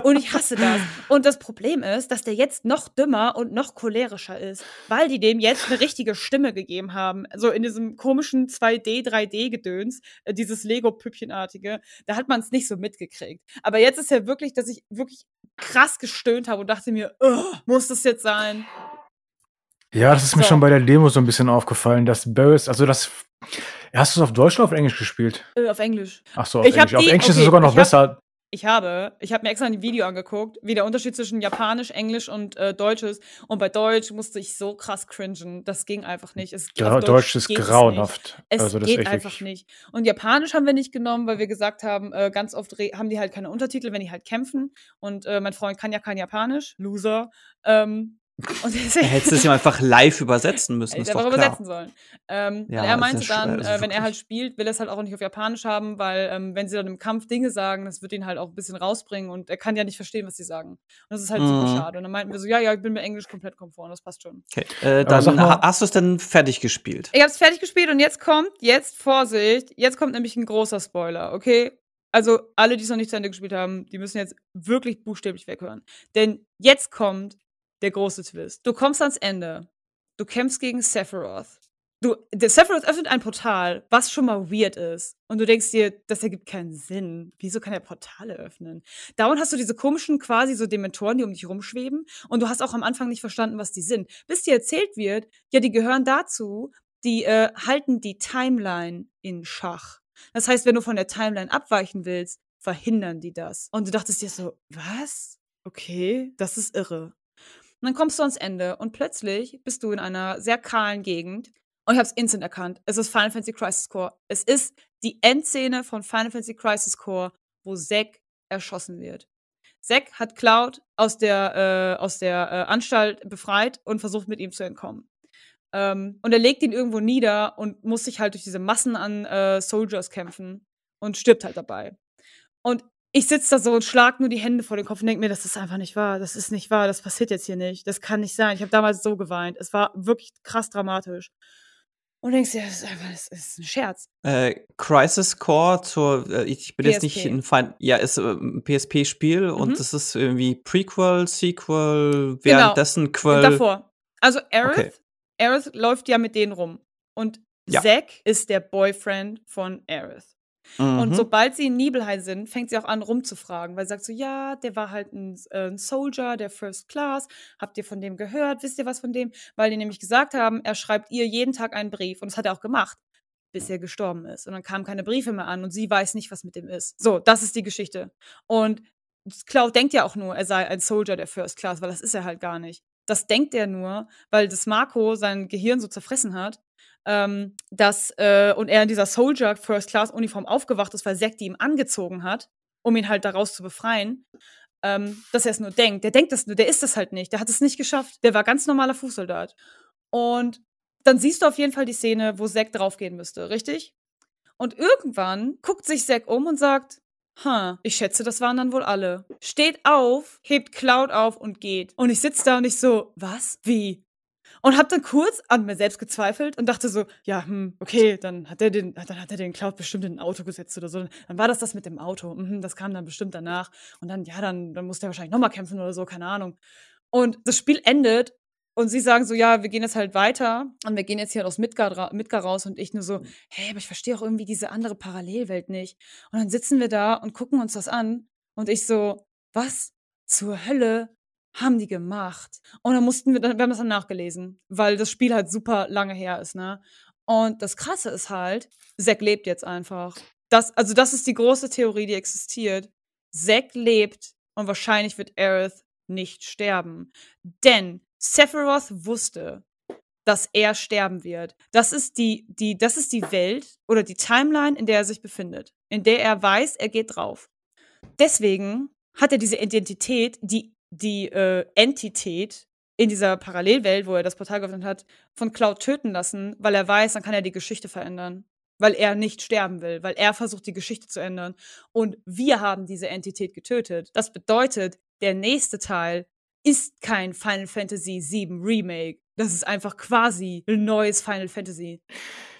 Und ich hasse das. Und das Problem ist, dass der jetzt noch dümmer und noch cholerischer ist, weil die dem jetzt eine richtige Stimme gegeben haben. So in diesem komischen 2D, 3D-Gedöns, äh, dieses Lego-Püppchenartige, da hat man es nicht so mitgekriegt. Aber jetzt ist ja wirklich, dass ich wirklich krass gestöhnt habe und dachte mir, muss das jetzt sein? Ja, das ist so. mir schon bei der Demo so ein bisschen aufgefallen, dass Barris, also das Hast du es auf Deutsch oder auf Englisch gespielt? Äh, auf Englisch. Ach so, auf ich Englisch. Die, auf Englisch okay, ist es sogar noch ich besser. Hab, ich habe, ich habe mir extra ein Video angeguckt, wie der Unterschied zwischen Japanisch, Englisch und äh, Deutsch ist. Und bei Deutsch musste ich so krass cringen. Das ging einfach nicht. Es, ja, Deutsch, Deutsch ist grauenhaft. Es, also, das geht einfach nicht. Und Japanisch haben wir nicht genommen, weil wir gesagt haben, äh, ganz oft haben die halt keine Untertitel, wenn die halt kämpfen. Und äh, mein Freund kann ja kein Japanisch, Loser. Ähm, und deswegen, Hättest du es ihm einfach live übersetzen müssen, ist doch klar. übersetzen sollen. Ähm, ja, er meinte dann, äh, wenn er halt spielt, will er es halt auch nicht auf Japanisch haben, weil ähm, wenn sie dann im Kampf Dinge sagen, das wird ihn halt auch ein bisschen rausbringen und er kann ja nicht verstehen, was sie sagen. Und das ist halt mhm. super schade. Und dann meinten wir so, ja, ja, ich bin mit Englisch komplett komfort, das passt schon. Okay, äh, dann hast du es dann fertig gespielt? Ich habe es fertig gespielt und jetzt kommt, jetzt Vorsicht, jetzt kommt nämlich ein großer Spoiler, okay? Also alle, die es noch nicht zu Ende gespielt haben, die müssen jetzt wirklich buchstäblich weghören. Denn jetzt kommt der große Twist. Du kommst ans Ende. Du kämpfst gegen Sephiroth. Du, der Sephiroth öffnet ein Portal, was schon mal weird ist. Und du denkst dir, das ergibt keinen Sinn. Wieso kann er Portale öffnen? Dauernd hast du diese komischen, quasi so Dementoren, die um dich rumschweben. Und du hast auch am Anfang nicht verstanden, was die sind. Bis dir erzählt wird, ja, die gehören dazu, die äh, halten die Timeline in Schach. Das heißt, wenn du von der Timeline abweichen willst, verhindern die das. Und du dachtest dir so, was? Okay, das ist irre. Und dann kommst du ans Ende und plötzlich bist du in einer sehr kahlen Gegend. Und ich habe es instant erkannt. Es ist Final Fantasy Crisis Core. Es ist die Endszene von Final Fantasy Crisis Core, wo Zack erschossen wird. Zack hat Cloud aus der, äh, aus der äh, Anstalt befreit und versucht mit ihm zu entkommen. Ähm, und er legt ihn irgendwo nieder und muss sich halt durch diese Massen an äh, Soldiers kämpfen und stirbt halt dabei. Und ich sitze da so und schlag nur die Hände vor den Kopf und denke mir, das ist einfach nicht wahr. Das ist nicht wahr. Das passiert jetzt hier nicht. Das kann nicht sein. Ich habe damals so geweint. Es war wirklich krass dramatisch. Und denkst dir, das ist einfach, das ist ein Scherz. Äh, Crisis Core zur, äh, ich bin PSP. jetzt nicht in Fein, ja, ist äh, ein PSP-Spiel mhm. und das ist irgendwie Prequel, Sequel, genau. währenddessen genau. Quell. Davor. Also Aerith, okay. Aerith läuft ja mit denen rum. Und ja. Zack ist der Boyfriend von Aerith. Mhm. Und sobald sie in Nibelheim sind, fängt sie auch an rumzufragen, weil sie sagt so, ja, der war halt ein, äh, ein, Soldier der First Class. Habt ihr von dem gehört? Wisst ihr was von dem? Weil die nämlich gesagt haben, er schreibt ihr jeden Tag einen Brief. Und das hat er auch gemacht, bis er gestorben ist. Und dann kamen keine Briefe mehr an und sie weiß nicht, was mit dem ist. So, das ist die Geschichte. Und Cloud denkt ja auch nur, er sei ein Soldier der First Class, weil das ist er halt gar nicht. Das denkt er nur, weil das Marco sein Gehirn so zerfressen hat ähm, dass äh, und er in dieser Soldier First Class Uniform aufgewacht ist, weil Zack die ihm angezogen hat, um ihn halt daraus zu befreien, ähm, dass er es nur denkt. Der denkt das nur, der ist das halt nicht. Der hat es nicht geschafft. Der war ganz normaler Fußsoldat. Und dann siehst du auf jeden Fall die Szene, wo Zack draufgehen müsste, richtig? Und irgendwann guckt sich Zack um und sagt, Ha, ich schätze, das waren dann wohl alle. Steht auf, hebt Cloud auf und geht. Und ich sitze da und ich so, was? Wie? Und habe dann kurz an mir selbst gezweifelt und dachte so, ja, hm, okay, dann hat er den, dann hat er den Cloud bestimmt in ein Auto gesetzt oder so. Dann war das das mit dem Auto. Mhm, das kam dann bestimmt danach. Und dann, ja, dann, dann muss der wahrscheinlich nochmal kämpfen oder so, keine Ahnung. Und das Spiel endet und sie sagen so, ja, wir gehen jetzt halt weiter und wir gehen jetzt hier aus Midgar, Midgar raus und ich nur so, hey, aber ich verstehe auch irgendwie diese andere Parallelwelt nicht. Und dann sitzen wir da und gucken uns das an und ich so, was zur Hölle haben die gemacht. Und dann mussten wir, wir haben das dann nachgelesen, weil das Spiel halt super lange her ist, ne? Und das Krasse ist halt, Zack lebt jetzt einfach. Das, also das ist die große Theorie, die existiert. Zack lebt und wahrscheinlich wird Aerith nicht sterben. Denn Sephiroth wusste, dass er sterben wird. Das ist die, die, das ist die Welt oder die Timeline, in der er sich befindet. In der er weiß, er geht drauf. Deswegen hat er diese Identität, die, die äh, Entität in dieser Parallelwelt, wo er das Portal geöffnet hat, von Cloud töten lassen, weil er weiß, dann kann er die Geschichte verändern. Weil er nicht sterben will, weil er versucht, die Geschichte zu ändern. Und wir haben diese Entität getötet. Das bedeutet, der nächste Teil ist kein Final Fantasy VII Remake. Das ist einfach quasi ein neues Final Fantasy.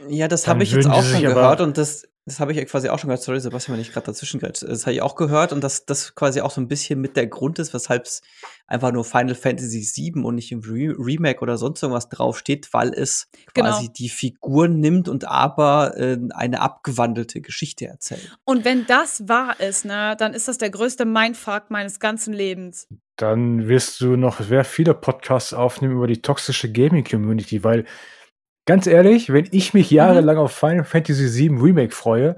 Ja, das habe ich jetzt auch schon gehört und das das habe ich ja quasi auch schon gehört. Sorry, Sebastian, wenn ich gerade dazwischen gehört. Das habe ich auch gehört und dass das quasi auch so ein bisschen mit der Grund ist, weshalb es einfach nur Final Fantasy VII und nicht im Re Remake oder sonst irgendwas draufsteht, weil es genau. quasi die Figuren nimmt und aber äh, eine abgewandelte Geschichte erzählt. Und wenn das wahr ist, ne, dann ist das der größte Mindfuck meines ganzen Lebens. Dann wirst du noch sehr viele Podcasts aufnehmen über die toxische Gaming Community, weil Ganz ehrlich, wenn ich mich mhm. jahrelang mhm. auf Final Fantasy VII Remake freue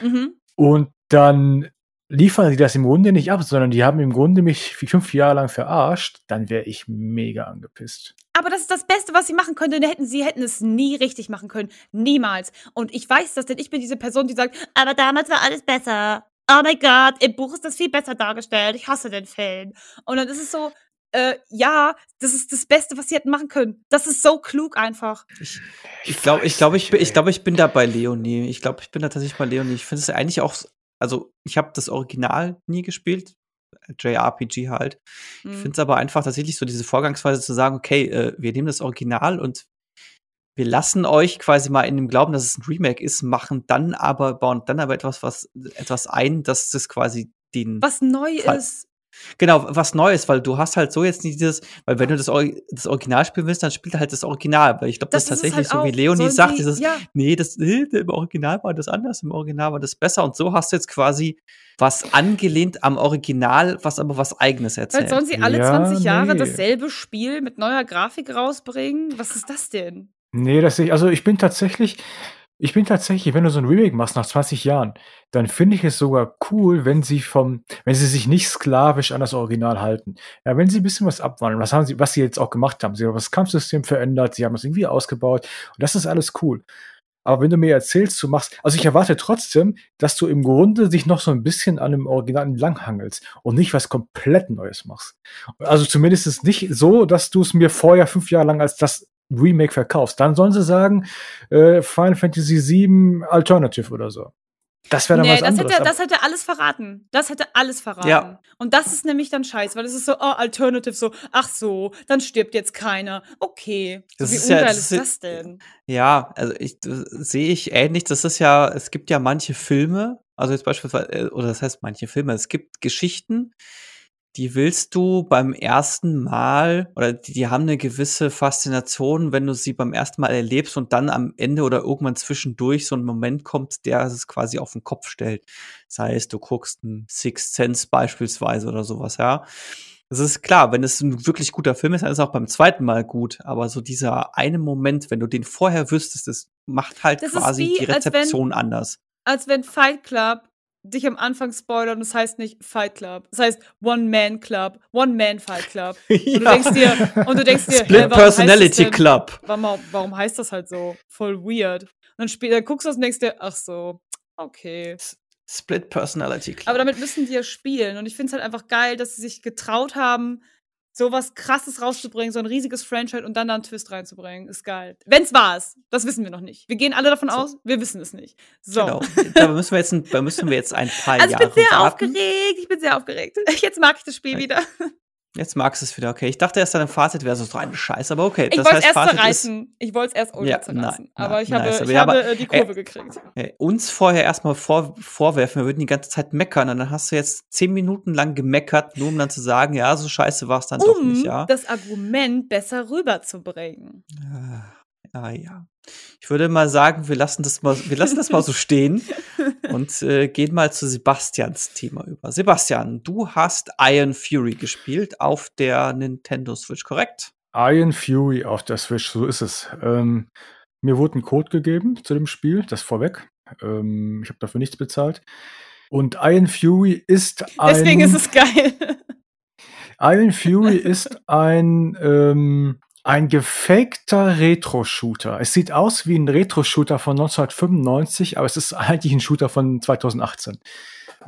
mhm. und dann liefern sie das im Grunde nicht ab, sondern die haben im Grunde mich fünf Jahre lang verarscht, dann wäre ich mega angepisst. Aber das ist das Beste, was sie machen könnten. Hätten sie hätten es nie richtig machen können, niemals. Und ich weiß das, denn ich bin diese Person, die sagt, aber damals war alles besser. Oh mein Gott, im Buch ist das viel besser dargestellt. Ich hasse den Film. Und dann ist es so, äh, ja, das ist das Beste, was sie hätten machen können. Das ist so klug einfach. Ich, ich glaube, ich, glaub, ich, ich, glaub, ich bin da bei Leonie. Ich glaube, ich bin da tatsächlich bei Leonie. Ich finde es eigentlich auch, also ich habe das Original nie gespielt. JRPG halt. Mhm. Ich finde es aber einfach tatsächlich so diese Vorgangsweise zu sagen, okay, äh, wir nehmen das Original und wir lassen euch quasi mal in dem Glauben, dass es ein Remake ist, machen dann aber, bauen dann aber etwas, was, etwas ein, dass das quasi den. Was neu Fall ist. Genau, was Neues, weil du hast halt so jetzt nicht dieses, weil wenn du das, das Original spielen willst, dann spielt halt das Original. Weil ich glaube, das, das, ist tatsächlich halt so, wie Leonie sagt, die, dieses, ja. nee, das, nee, im Original war das anders, im Original war das besser. Und so hast du jetzt quasi was angelehnt am Original, was aber was eigenes erzählt. Weil sollen sie alle ja, 20 Jahre nee. dasselbe Spiel mit neuer Grafik rausbringen? Was ist das denn? Nee, das ich, also ich bin tatsächlich, ich bin tatsächlich, wenn du so ein Remake machst nach 20 Jahren, dann finde ich es sogar cool, wenn sie vom, wenn sie sich nicht sklavisch an das Original halten. Ja, wenn sie ein bisschen was abwandeln, was haben sie, was sie jetzt auch gemacht haben. Sie haben das Kampfsystem verändert, sie haben es irgendwie ausgebaut und das ist alles cool. Aber wenn du mir erzählst, du machst, also ich erwarte trotzdem, dass du im Grunde dich noch so ein bisschen an dem Original entlanghangelst und nicht was komplett Neues machst. Also zumindest nicht so, dass du es mir vorher fünf Jahre lang als das Remake verkaufst, dann sollen sie sagen, äh, Final Fantasy VII Alternative oder so. Das wäre dann nee, was das anderes. Hätte, das hätte alles verraten. Das hätte alles verraten. Ja. Und das ist nämlich dann scheiße, weil es ist so, oh, Alternative, so, ach so, dann stirbt jetzt keiner. Okay. Das so, wie ungeil ja, das ist das denn? Ja, also ich sehe ich ähnlich. Das ist ja, es gibt ja manche Filme, also jetzt beispielsweise, äh, oder das heißt manche Filme, es gibt Geschichten, die willst du beim ersten Mal oder die, die, haben eine gewisse Faszination, wenn du sie beim ersten Mal erlebst und dann am Ende oder irgendwann zwischendurch so ein Moment kommt, der es quasi auf den Kopf stellt. Sei es, du guckst ein Sixth Sense beispielsweise oder sowas, ja. Es ist klar, wenn es ein wirklich guter Film ist, dann ist es auch beim zweiten Mal gut. Aber so dieser eine Moment, wenn du den vorher wüsstest, das macht halt das quasi wie, die Rezeption als wenn, anders. Als wenn Fight Club dich am Anfang spoilern, das heißt nicht Fight Club. Das heißt One-Man Club, One-Man-Fight Club. Und ja. du denkst dir, und du denkst dir, Split hey, Personality Club. Warum, warum heißt das halt so? Voll weird. Und dann, dann guckst du das und denkst dir, ach so, okay. Split Personality Club. Aber damit müssen die ja spielen. Und ich finde es halt einfach geil, dass sie sich getraut haben, sowas krasses rauszubringen, so ein riesiges Franchise und dann da einen Twist reinzubringen, ist geil. Wenn's wahr ist, das wissen wir noch nicht. Wir gehen alle davon so. aus, wir wissen es nicht. So. Genau. Da müssen wir jetzt ein, da müssen wir jetzt ein paar also Jahre ich bin sehr warten. aufgeregt, ich bin sehr aufgeregt. Jetzt mag ich das Spiel wieder. Jetzt magst du es wieder, okay. Ich dachte erst, dein Fazit wäre so eine Scheiße, aber okay. Ich wollte es erst zerreißen. Ich wollte es erst ultra ja, zerreißen. Na, aber ich nice. habe, ich habe äh, die Kurve äh, gekriegt. Äh, uns vorher erstmal vor, vorwerfen, wir würden die ganze Zeit meckern und dann hast du jetzt zehn Minuten lang gemeckert, nur um dann zu sagen, ja, so scheiße war es dann um doch nicht, ja. das Argument besser rüberzubringen. Ja. Ah ja. Ich würde mal sagen, wir lassen das mal, wir lassen das mal so stehen und äh, gehen mal zu Sebastians Thema über. Sebastian, du hast Iron Fury gespielt auf der Nintendo Switch, korrekt? Iron Fury auf der Switch, so ist es. Ähm, mir wurde ein Code gegeben zu dem Spiel, das vorweg. Ähm, ich habe dafür nichts bezahlt. Und Iron Fury ist ein. Deswegen ist es geil. Iron Fury ist ein ähm, ein gefakter Retro-Shooter. Es sieht aus wie ein Retro-Shooter von 1995, aber es ist eigentlich ein Shooter von 2018.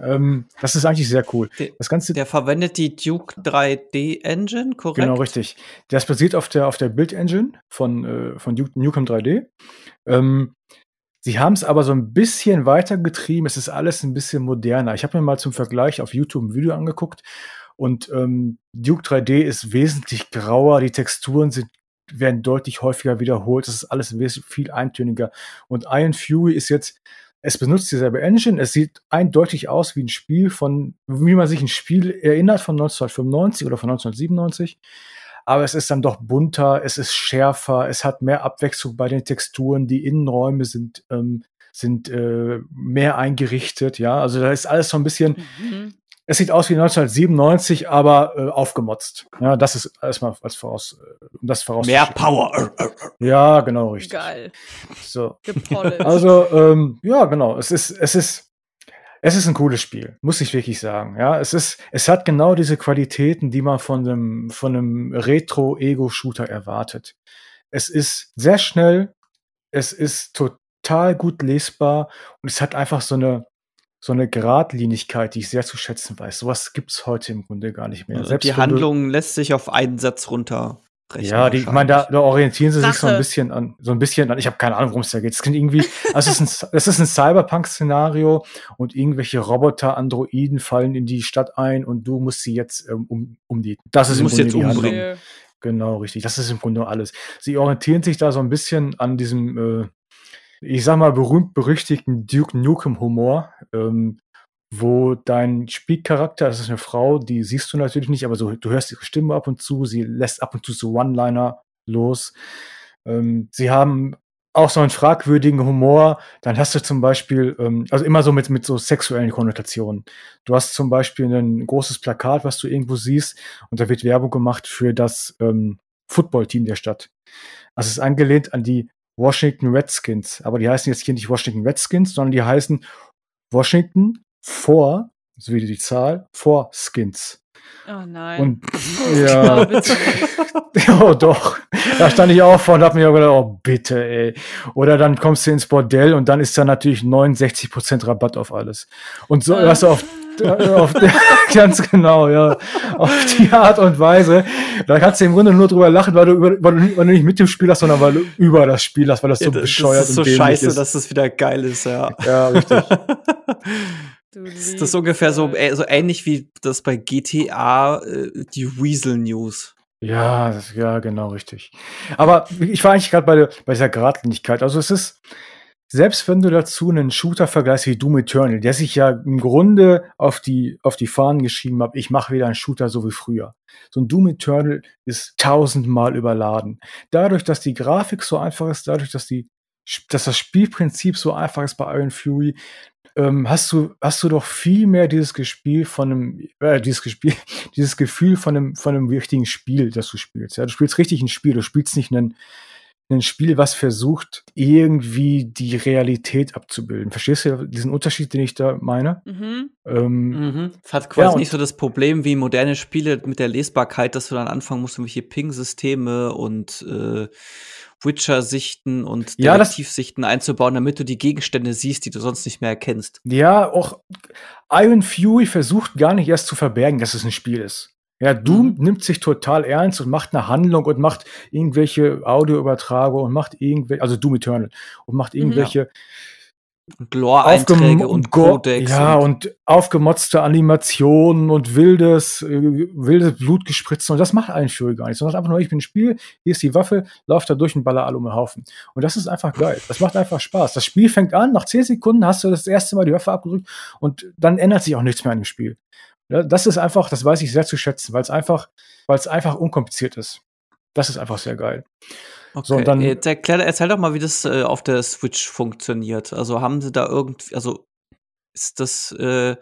Ähm, das ist eigentlich sehr cool. Das Ganze, der verwendet die Duke 3D Engine, korrekt? Genau, richtig. Das basiert auf der, auf der Build Engine von, äh, von Duke Nukem 3D. Ähm, sie haben es aber so ein bisschen weitergetrieben. Es ist alles ein bisschen moderner. Ich habe mir mal zum Vergleich auf YouTube ein Video angeguckt und ähm, Duke 3D ist wesentlich grauer. Die Texturen sind werden deutlich häufiger wiederholt. Das ist alles viel eintöniger. Und Iron Fury ist jetzt es benutzt dieselbe Engine. Es sieht eindeutig aus wie ein Spiel von, wie man sich ein Spiel erinnert von 1995 oder von 1997. Aber es ist dann doch bunter, es ist schärfer, es hat mehr Abwechslung bei den Texturen, die Innenräume sind, ähm, sind äh, mehr eingerichtet, ja. Also da ist alles so ein bisschen, mhm. Es sieht aus wie 1997, aber äh, aufgemotzt. Ja, das ist erstmal als voraus, äh, das voraus. Mehr Power. Ja, genau, richtig. Geil. So. Also, ähm, ja, genau. Es ist, es ist, es ist ein cooles Spiel, muss ich wirklich sagen. Ja, es ist, es hat genau diese Qualitäten, die man von einem, von einem Retro-Ego-Shooter erwartet. Es ist sehr schnell, es ist total gut lesbar und es hat einfach so eine, so eine Geradlinigkeit, die ich sehr zu schätzen weiß. Sowas gibt's heute im Grunde gar nicht mehr. Also Selbst die Handlung lässt sich auf einen Satz runter. Ja, die, ich meine, da, da orientieren sie Sache. sich so ein bisschen an, so ein bisschen an. Ich habe keine Ahnung, worum es da geht. Es klingt irgendwie, also es ist ein, es ist ein Cyberpunk-Szenario und irgendwelche Roboter, Androiden fallen in die Stadt ein und du musst sie jetzt ähm, um, umdieten. Das ist du im Grunde jetzt die umbringen. Handlung. Genau, richtig. Das ist im Grunde alles. Sie orientieren sich da so ein bisschen an diesem äh, ich sag mal, berühmt-berüchtigten Duke Nukem-Humor, ähm, wo dein Spielcharakter, das ist eine Frau, die siehst du natürlich nicht, aber so, du hörst ihre Stimme ab und zu, sie lässt ab und zu so One-Liner los. Ähm, sie haben auch so einen fragwürdigen Humor. Dann hast du zum Beispiel, ähm, also immer so mit, mit so sexuellen Konnotationen. Du hast zum Beispiel ein großes Plakat, was du irgendwo siehst, und da wird Werbung gemacht für das ähm, Footballteam der Stadt. Also es ist angelehnt an die Washington Redskins. Aber die heißen jetzt hier nicht Washington Redskins, sondern die heißen Washington vor, so wie die Zahl, vor Skins. Oh nein. Und ja, oh, doch. Da stand ich auch vor und hab mir gedacht, oh bitte, ey. Oder dann kommst du ins Bordell und dann ist da natürlich 69% Rabatt auf alles. Und so, was auf auf der, ganz genau, ja. Auf die Art und Weise. Da kannst du im Grunde nur drüber lachen, weil du, über, weil du, weil du nicht mit dem Spiel hast, sondern weil du über das Spiel hast, weil das so ja, bescheuert ist. Das ist so scheiße, ist. dass das wieder geil ist, ja. Ja, richtig. ist das ungefähr so, äh, so ähnlich wie das bei GTA äh, die Weasel News. Ja, das, ja, genau, richtig. Aber ich war eigentlich gerade bei, bei dieser Gradlinigkeit. Also es ist, selbst wenn du dazu einen Shooter vergleichst wie Doom Eternal, der sich ja im Grunde auf die, auf die Fahnen geschrieben hat, ich mache wieder einen Shooter so wie früher. So ein Doom Eternal ist tausendmal überladen. Dadurch, dass die Grafik so einfach ist, dadurch, dass die, dass das Spielprinzip so einfach ist bei Iron Fury, ähm, hast du, hast du doch viel mehr dieses Gespiel von einem, äh, dieses Gespiel, dieses Gefühl von einem, von einem richtigen Spiel, das du spielst. Ja, du spielst richtig ein Spiel, du spielst nicht einen, ein Spiel, was versucht, irgendwie die Realität abzubilden. Verstehst du diesen Unterschied, den ich da meine? Mhm. Ähm, mhm. Es hat quasi ja, nicht so das Problem wie moderne Spiele mit der Lesbarkeit, dass du dann anfangen musst, irgendwelche Ping-Systeme und äh, Witcher-Sichten und Detektivsichten ja, einzubauen, damit du die Gegenstände siehst, die du sonst nicht mehr erkennst. Ja, auch Iron Fury versucht gar nicht erst zu verbergen, dass es ein Spiel ist. Ja, Doom mhm. nimmt sich total ernst und macht eine Handlung und macht irgendwelche Audioübertragungen und macht irgendwelche, also Doom Eternal, und macht mhm. irgendwelche Lore-Einträge und Codex. Ja, und, und, aufgemotzte Animationen und wildes, äh, wildes Blutgespritze. Und das macht eigentlich Fury gar nicht. Sondern einfach nur, ich bin ein Spiel, hier ist die Waffe, lauf da durch und baller alle um den Haufen. Und das ist einfach geil. Das macht einfach Spaß. Das Spiel fängt an, nach 10 Sekunden hast du das erste Mal die Waffe abgedrückt und dann ändert sich auch nichts mehr an dem Spiel. Das ist einfach, das weiß ich sehr zu schätzen, weil es einfach, weil es einfach unkompliziert ist. Das ist einfach sehr geil. Okay. So, dann, Jetzt erklär, erzähl doch mal, wie das äh, auf der Switch funktioniert. Also haben sie da irgendwie, also ist das äh,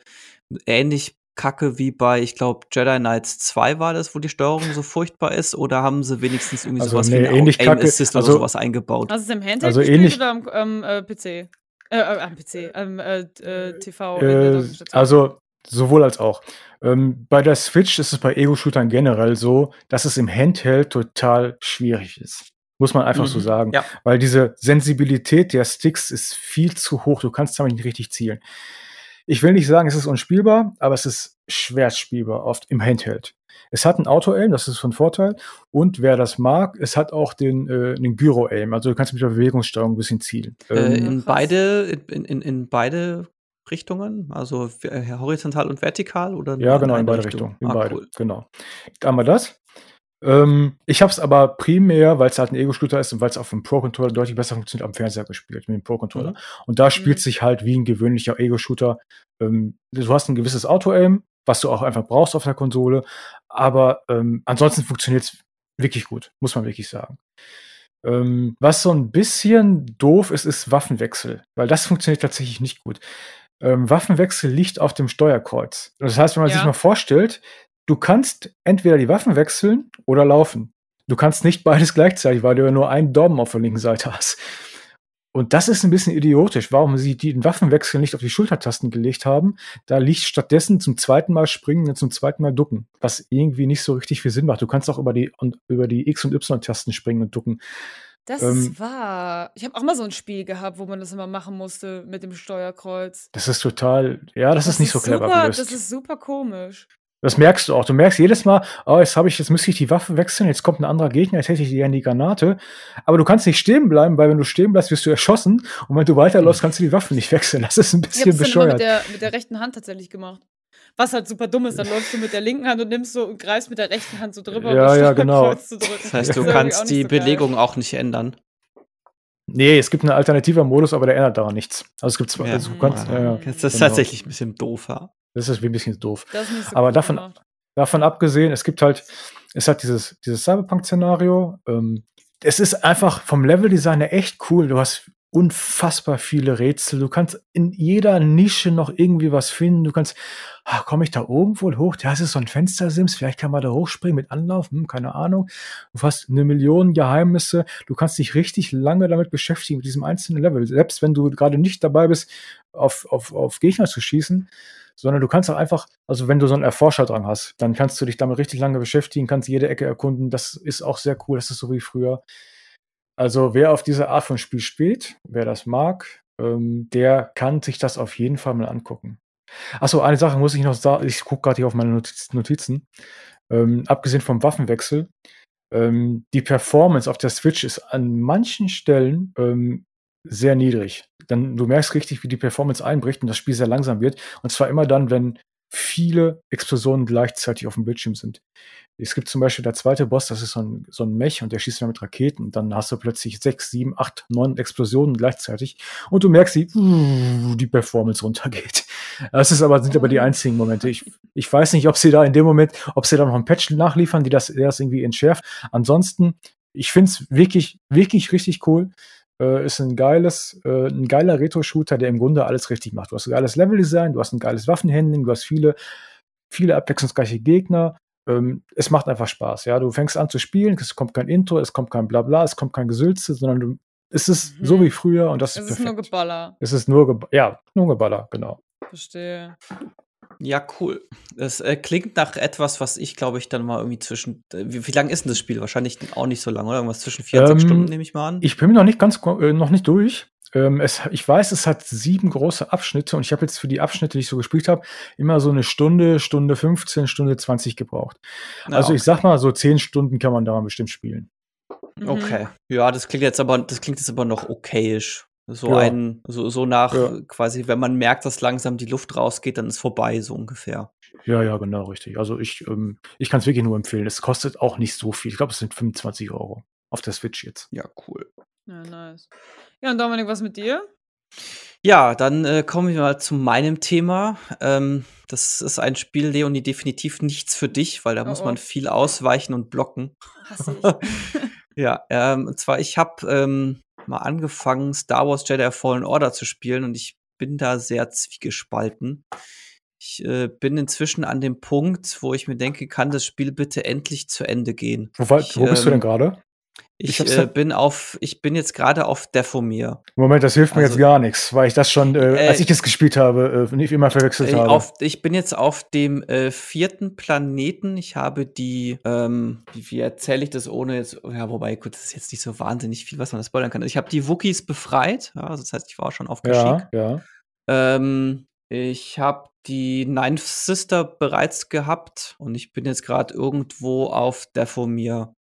ähnlich kacke wie bei, ich glaube, Jedi Knights 2 war das, wo die Steuerung so furchtbar ist? Oder haben sie wenigstens irgendwie also, sowas nee, wie ähnlich Aim kacke, Assist also, oder sowas eingebaut? Also ist im Handheld also ähnlich, oder am ähm, äh, PC? Äh, am PC, am äh, äh, TV. Äh, also sowohl als auch. Ähm, bei der Switch ist es bei Ego-Shootern generell so, dass es im Handheld total schwierig ist. Muss man einfach so Mhm. sagen. Ja. Weil diese Sensibilität der Sticks ist viel zu hoch. Du kannst damit nicht richtig zielen. Ich will nicht sagen, es ist unspielbar, aber es ist schwer spielbar, oft im Handheld. Es hat ein Auto-Aim, das ist von Vorteil. Und wer das mag, es hat auch den, äh, den Gyro-Aim. Also du kannst mit der Bewegungssteuerung ein bisschen zielen. Äh, Ähm, in beide, in, in, in beide Richtungen? Also äh, horizontal und vertikal oder Ja, genau, in beide Richtung? Richtungen. In Ah, beide, cool. genau. Einmal das. Ähm, ich habe es aber primär, weil es halt ein Ego-Shooter ist und weil es auf dem Pro-Controller deutlich besser funktioniert, am Fernseher gespielt, mit dem Pro-Controller. Mhm. Und da spielt Mhm. sich halt wie ein gewöhnlicher Ego-Shooter. Ähm, du hast ein gewisses Auto-Aim, was du auch einfach brauchst auf der Konsole. Aber ähm, ansonsten funktioniert es wirklich gut, muss man wirklich sagen. Ähm, was so ein bisschen doof ist, ist Waffenwechsel, weil das funktioniert tatsächlich nicht gut. Ähm, Waffenwechsel liegt auf dem Steuerkreuz. Das heißt, wenn man Ja. sich mal vorstellt, du kannst entweder die Waffen wechseln oder laufen. Du kannst nicht beides gleichzeitig, weil du ja nur einen Daumen auf der linken Seite hast. Und das ist ein bisschen idiotisch, warum sie den Waffenwechsel nicht auf die Schultertasten gelegt haben. Da liegt stattdessen zum zweiten Mal springen und zum zweiten Mal ducken, was irgendwie nicht so richtig viel Sinn macht. Du kannst auch über die, und, über die X- und Y-Tasten springen und ducken. Das Ähm, ist wahr. Ich habe auch mal so ein Spiel gehabt, wo man das immer machen musste mit dem Steuerkreuz. Das ist total, ja, das, ist nicht so clever super, gelöst. Das ist super komisch. Das merkst du auch. Du merkst jedes Mal, oh, jetzt habe ich, jetzt müsste ich die Waffe wechseln, jetzt kommt ein anderer Gegner, jetzt hätte ich gerne die Granate. Aber du kannst nicht stehen bleiben, weil wenn du stehen bleibst, wirst du erschossen. Und wenn du weiterläufst, kannst du die Waffe nicht wechseln. Das ist ein Ich bisschen habe es dann immer mit bescheuert. der, mit der rechten Hand tatsächlich gemacht. Was halt super dumm ist, dann läufst du mit der linken Hand und nimmst so und greifst mit der rechten Hand so drüber, Ja, um ja, das genau. Steuerkreuz zu drücken. Das heißt, du auch kannst die so geil. Belegung auch nicht ändern. Nee, es gibt einen alternativen Modus, aber der ändert daran nichts. Also es gibt zwei, Ja. also du kannst, ja, ja, Das ist genau. tatsächlich ein bisschen doof, ja. das ist wie ein bisschen doof. Das ist nicht so Aber gut davon- gemacht. Davon abgesehen, es gibt halt, es hat dieses, dieses Cyberpunk-Szenario. Ähm, es ist einfach vom Leveldesign her echt cool. Du hast unfassbar viele Rätsel. Du kannst in jeder Nische noch irgendwie was finden. Du kannst, ah, komme ich da irgendwo hoch? Ja, es ist so ein Fenstersims. Vielleicht kann man da hochspringen mit Anlauf. Hm, keine Ahnung. Du hast eine Million Geheimnisse. Du kannst dich richtig lange damit beschäftigen, mit diesem einzelnen Level. Selbst wenn du gerade nicht dabei bist, auf, auf, auf Gegner zu schießen, sondern du kannst auch einfach, also wenn du so einen Erforscher dran hast, dann kannst du dich damit richtig lange beschäftigen, kannst jede Ecke erkunden. Das ist auch sehr cool. Das ist so wie früher. Also wer auf diese Art von Spiel spielt, wer das mag, ähm, der kann sich das auf jeden Fall mal angucken. Achso, eine Sache muss ich noch sagen. Ich gucke gerade hier auf meine Notiz- Notizen. Ähm, abgesehen vom Waffenwechsel, ähm, die Performance auf der Switch ist an manchen Stellen ähm, sehr niedrig. Dann, du merkst richtig, wie die Performance einbricht und das Spiel sehr langsam wird. Und zwar immer dann, wenn viele Explosionen gleichzeitig auf dem Bildschirm sind. Es gibt zum Beispiel der zweite Boss, das ist so ein, so ein Mech und der schießt dann mit Raketen. Und dann hast du plötzlich sechs, sieben, acht, neun Explosionen gleichzeitig. Und du merkst, wie uh, die Performance runtergeht. Das ist aber, sind aber die einzigen Momente. Ich, ich weiß nicht, ob sie da in dem Moment, ob sie da noch ein Patch nachliefern, die das, der das irgendwie entschärft. Ansonsten, ich finde es wirklich, wirklich richtig cool. Äh, ist ein geiles, äh, ein geiler Retro-Shooter, der im Grunde alles richtig macht. Du hast ein geiles Leveldesign, du hast ein geiles Waffenhandling, du hast viele, viele abwechslungsreiche Gegner. Ähm, es macht einfach Spaß, ja. Du fängst an zu spielen, es kommt kein Intro, es kommt kein Blabla, es kommt kein Gesülze, sondern du, es ist Mhm. so wie früher und das Es ist ist nur perfekt. Geballer. es ist nur, Geba ja, nur Geballer, genau. Verstehe. Ja, cool. Das äh, klingt nach etwas, was ich, glaube ich, dann mal irgendwie zwischen. Äh, wie, wie lang ist denn das Spiel? Wahrscheinlich auch nicht so lang, oder? Irgendwas zwischen vier und sechs Ähm, Stunden, nehme ich mal an. Ich bin mir noch nicht ganz, äh, noch nicht durch. Ähm, es, ich weiß, es hat sieben große Abschnitte und ich habe jetzt für die Abschnitte, die ich so gespielt habe, immer so eine Stunde, Stunde 15, Stunde 20 gebraucht. Ja, also ich sag mal, so zehn Stunden kann man daran bestimmt spielen. Mhm. Okay. Ja, das klingt jetzt aber, das klingt jetzt aber noch okayisch. So Ja. ein, so, so nach Ja. quasi, wenn man merkt, dass langsam die Luft rausgeht, dann ist vorbei, so ungefähr. Ja, ja, genau, richtig. Also ich, ähm, ich kann es wirklich nur empfehlen. Es kostet auch nicht so viel. Ich glaube, es sind 25 Euro auf der Switch jetzt. Ja, cool. Ja, nice. Ja, und Dominik, was mit dir? Ja, dann äh, kommen wir mal zu meinem Thema. Ähm, das ist ein Spiel, Leonie, definitiv nichts für dich, weil da Oh, muss oh. man viel ausweichen und blocken. Hasse ich. Ja, ähm, und zwar, ich habe ähm, mal angefangen, Star Wars Jedi Fallen Order zu spielen und ich bin da sehr zwiegespalten. Ich äh, bin inzwischen an dem Punkt, wo ich mir denke, kann das Spiel bitte endlich zu Ende gehen. Wo, Ich, wo bist du ähm, denn gerade? Ich, ich äh, bin auf, ich bin jetzt gerade auf Defomir. Moment, das hilft mir also, jetzt gar nichts, weil ich das schon, äh, äh, als ich es gespielt habe, äh, nicht immer verwechselt äh, habe. Auf, ich bin jetzt auf dem äh, vierten Planeten. Ich habe die, ähm, wie, wie erzähle ich das ohne jetzt, ja, wobei, gut, das ist jetzt nicht so wahnsinnig viel, was man das spoilern kann. Ich habe die Wookies befreit, ja, also das heißt, ich war schon auf Kashyyyk. Ja, ja. Ähm, ich habe die Ninth Sister bereits gehabt und ich bin jetzt gerade irgendwo auf Defomir.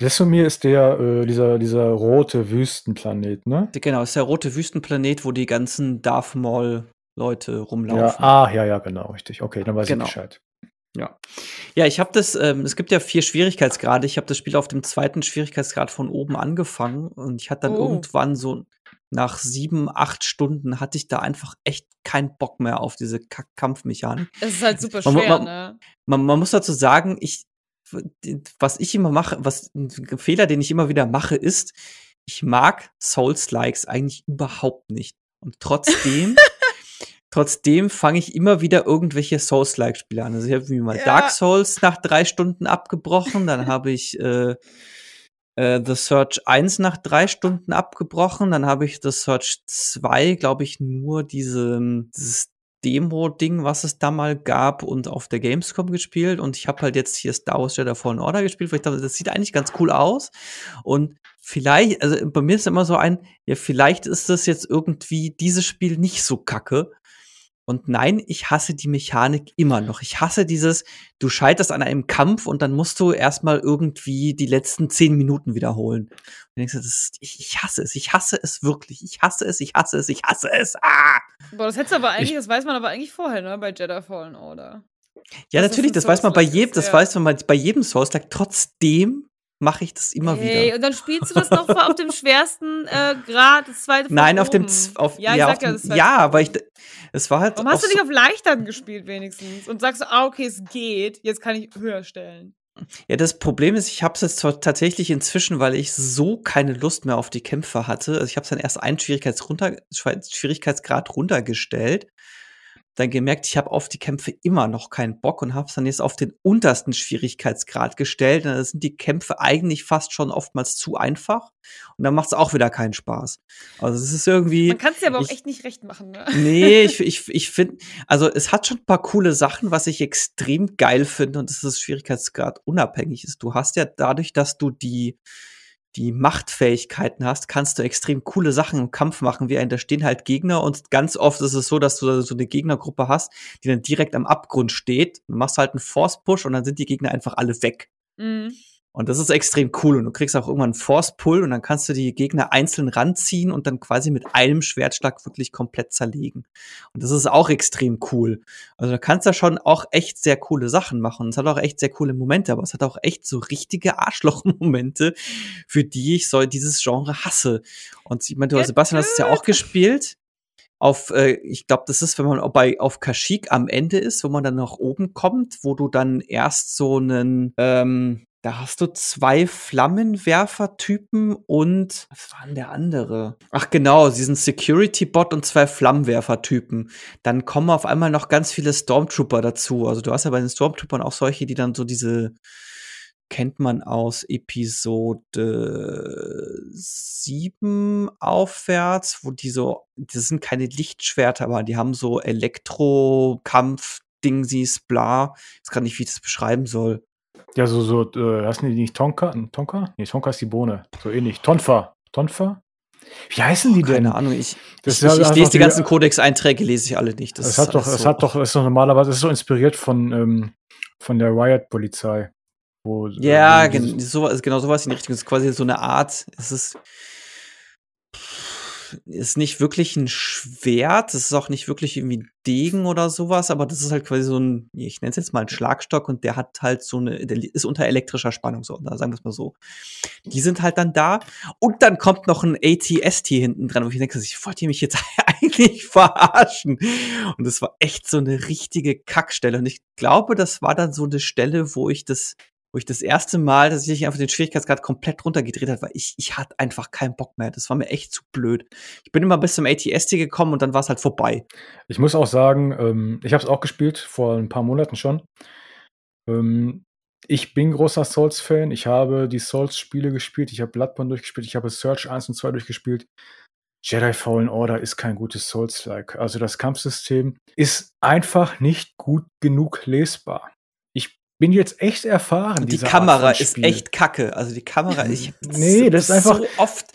Desomir ist der, äh, dieser, dieser rote Wüstenplanet, ne? Genau, ist der rote Wüstenplanet, wo die ganzen Darth Maul-Leute rumlaufen. Ja, ah, ja, ja, genau, richtig. Okay, dann weiß Genau. ich Bescheid. Ja. Ja, ich habe das, ähm, es gibt ja vier Schwierigkeitsgrade. Ich habe das Spiel auf dem zweiten Schwierigkeitsgrad von oben angefangen und ich hatte dann Oh. irgendwann so nach sieben, acht Stunden hatte ich da einfach echt keinen Bock mehr auf diese Kampfmechanik. Es ist halt super Man schwer, man- ne? Man, man muss dazu sagen, ich, was ich immer mache, was ein Fehler, den ich immer wieder mache, ist, ich mag Souls-Likes eigentlich überhaupt nicht. Und trotzdem, trotzdem fange ich immer wieder irgendwelche Souls-like-Spiele an. Also ich habe mir mal Ja. Dark Souls nach drei Stunden abgebrochen, dann habe ich äh, äh, The Search 1 nach drei Stunden abgebrochen, dann habe ich The Search 2, glaube ich, nur diese, dieses Demo-Ding, was es da mal gab und auf der Gamescom gespielt und ich habe halt jetzt hier Star Wars Jedi Fallen Order gespielt, weil ich dachte, das sieht eigentlich ganz cool aus und vielleicht, also bei mir ist immer so ein, ja, vielleicht ist das jetzt irgendwie dieses Spiel nicht so kacke. Und nein, ich hasse die Mechanik immer noch. Ich hasse dieses, du scheiterst an einem Kampf und dann musst du erstmal irgendwie die letzten zehn Minuten wiederholen. Und du denkst, das ist, ich, ich hasse es, ich hasse es wirklich. Ich hasse es, ich hasse es, ich hasse es. Ah! Boah, das hättest du aber eigentlich, das weiß man aber eigentlich vorher, ne? Bei Jedi Fallen Order. Ja, Das natürlich, das weiß man bei jedem, das ja. weiß man bei jedem Souls-like. Trotzdem mache ich das immer Ey, wieder. und dann spielst du das noch auf dem schwersten äh, Grad, das zweite Nein, auf dem, oben. Z- auf, ja, ja, ich auf ja, dem, ja, aber ich, es war halt Warum hast du nicht auf leichteren gespielt wenigstens und sagst, ah, okay, es geht, jetzt kann ich höher stellen. Ja, das Problem ist, ich habe es jetzt zwar tatsächlich inzwischen, weil ich so keine Lust mehr auf die Kämpfe hatte. Also ich habe dann erst einen Schwierigkeits runter, Schwierigkeitsgrad runtergestellt, dann gemerkt, ich habe auf die Kämpfe immer noch keinen Bock und habe es dann jetzt auf den untersten Schwierigkeitsgrad gestellt. Da sind die Kämpfe eigentlich fast schon oftmals zu einfach und dann macht es auch wieder keinen Spaß. Also es ist irgendwie. Man kann es dir aber auch ich- echt nicht recht machen, ne? Nee, ich, ich, ich finde, also es hat schon ein paar coole Sachen, was ich extrem geil finde und das ist Schwierigkeitsgrad unabhängig ist. Du hast ja dadurch, dass du die, die Machtfähigkeiten hast, kannst du extrem coole Sachen im Kampf machen, wie ein, da stehen halt Gegner und ganz oft ist es so, dass du so eine Gegnergruppe hast, die dann direkt am Abgrund steht. Du machst halt einen Force-Push und dann sind die Gegner einfach alle weg. Mhm. Und das ist extrem cool. Und du kriegst auch irgendwann einen Force-Pull und dann kannst du die Gegner einzeln ranziehen und dann quasi mit einem Schwertschlag wirklich komplett zerlegen. Und das ist auch extrem cool. Also da kannst du schon auch echt sehr coole Sachen machen. Und es hat auch echt sehr coole Momente, aber es hat auch echt so richtige Arschloch-Momente, für die ich so dieses Genre hasse. Und ich meine, du, Sebastian, hast es ja auch gespielt. Auf, äh, ich glaube, das ist, wenn man bei auf Kashyyyk am Ende ist, wo man dann nach oben kommt, wo du dann erst so einen, ähm, da hast du zwei Flammenwerfer-Typen und was war denn der andere? Ach genau, diesen Security-Bot und zwei Flammenwerfer-Typen. Dann kommen auf einmal noch ganz viele Stormtrooper dazu. Also du hast ja bei den Stormtroopern auch solche, die dann so diese kennt man aus Episode 7 aufwärts, wo die so, das sind keine Lichtschwerter, aber die haben so Elektro-Kampf-Dingsies, bla. Ich weiß gar nicht, wie ich das beschreiben soll. Ja, so, so, äh, hast du nicht Tonka? Tonka? Nee, Tonka ist die Bohne. So ähnlich. Tonfa. Tonfa? Wie heißen die denn? Keine Ahnung, ich, Das ich, ich, ich lese die ganzen Codex-Einträge, lese ich alle nicht. Das Es ist hat doch, es so- hat doch, es ist doch normalerweise, es ist so inspiriert von, ähm, von der Riot-Polizei. Wo, Ja, äh, gen so, genau sowas in die Richtung. Es ist quasi so eine Art, es ist, ist nicht wirklich ein Schwert, es ist auch nicht wirklich irgendwie Degen oder sowas, aber das ist halt quasi so ein, ich nenne es jetzt mal ein Schlagstock und der hat halt so eine, der ist unter elektrischer Spannung, so, sagen wir es mal so. Die sind halt dann da und dann kommt noch ein ATST hinten dran, wo ich denke, ich wollte mich jetzt eigentlich verarschen. Und das war echt so eine richtige Kackstelle. Und ich glaube, das war dann so eine Stelle, wo ich das wo ich das erste Mal, dass ich einfach den Schwierigkeitsgrad komplett runtergedreht hat, weil ich, ich hatte einfach keinen Bock mehr. Das war mir echt zu blöd. Ich bin immer bis zum ATST gekommen und dann war es halt vorbei. Ich muss auch sagen, ähm, ich habe es auch gespielt, vor ein paar Monaten schon. Ähm, ich bin großer Souls-Fan. Ich habe die Souls-Spiele gespielt. Ich habe Bloodborne durchgespielt. Ich habe Search 1 und 2 durchgespielt. Jedi Fallen Order ist kein gutes Souls-like. Also das Kampfsystem ist einfach nicht gut genug lesbar. Bin jetzt echt erfahren. Die Kamera ist echt kacke. Also die Kamera, ich nee, das ist einfach so oft.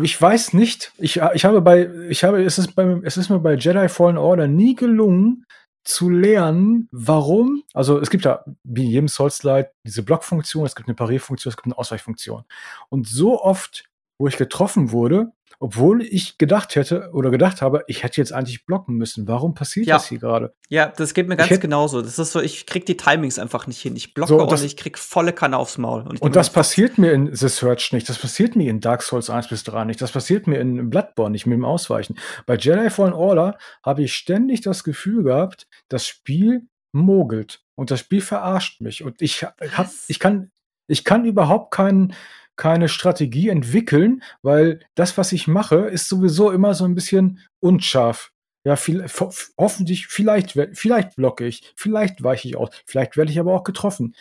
Ich weiß nicht. Ich, ich habe bei, ich habe, es ist bei, es ist mir bei Jedi Fallen Order nie gelungen, zu lernen, warum, also es gibt ja wie in jedem Souls-Light diese Blockfunktion, es gibt eine Parierfunktion, es gibt eine Ausweichfunktion. Und so oft, wo ich getroffen wurde, obwohl ich gedacht hätte oder gedacht habe, ich hätte jetzt eigentlich blocken müssen. Warum passiert Ja. das hier gerade? Ja, das geht mir ganz genauso. Das ist so, ich krieg die Timings einfach nicht hin. Ich blocke So, und das- ich krieg volle Kanne aufs Maul. Und mir, das passiert mir in The Search nicht. Das passiert mir in Dark Souls 1 bis 3 nicht. Das passiert mir in Bloodborne nicht mit dem Ausweichen. Bei Jedi Fallen Order habe ich ständig das Gefühl gehabt, das Spiel mogelt und das Spiel verarscht mich. Und ich hab, Was? ich kann, ich kann überhaupt keinen keine Strategie entwickeln, weil das, was ich mache, ist sowieso immer so ein bisschen unscharf. Ja, viel, ho hoffentlich, vielleicht, vielleicht blocke ich, vielleicht weiche ich aus, vielleicht werde ich aber auch getroffen.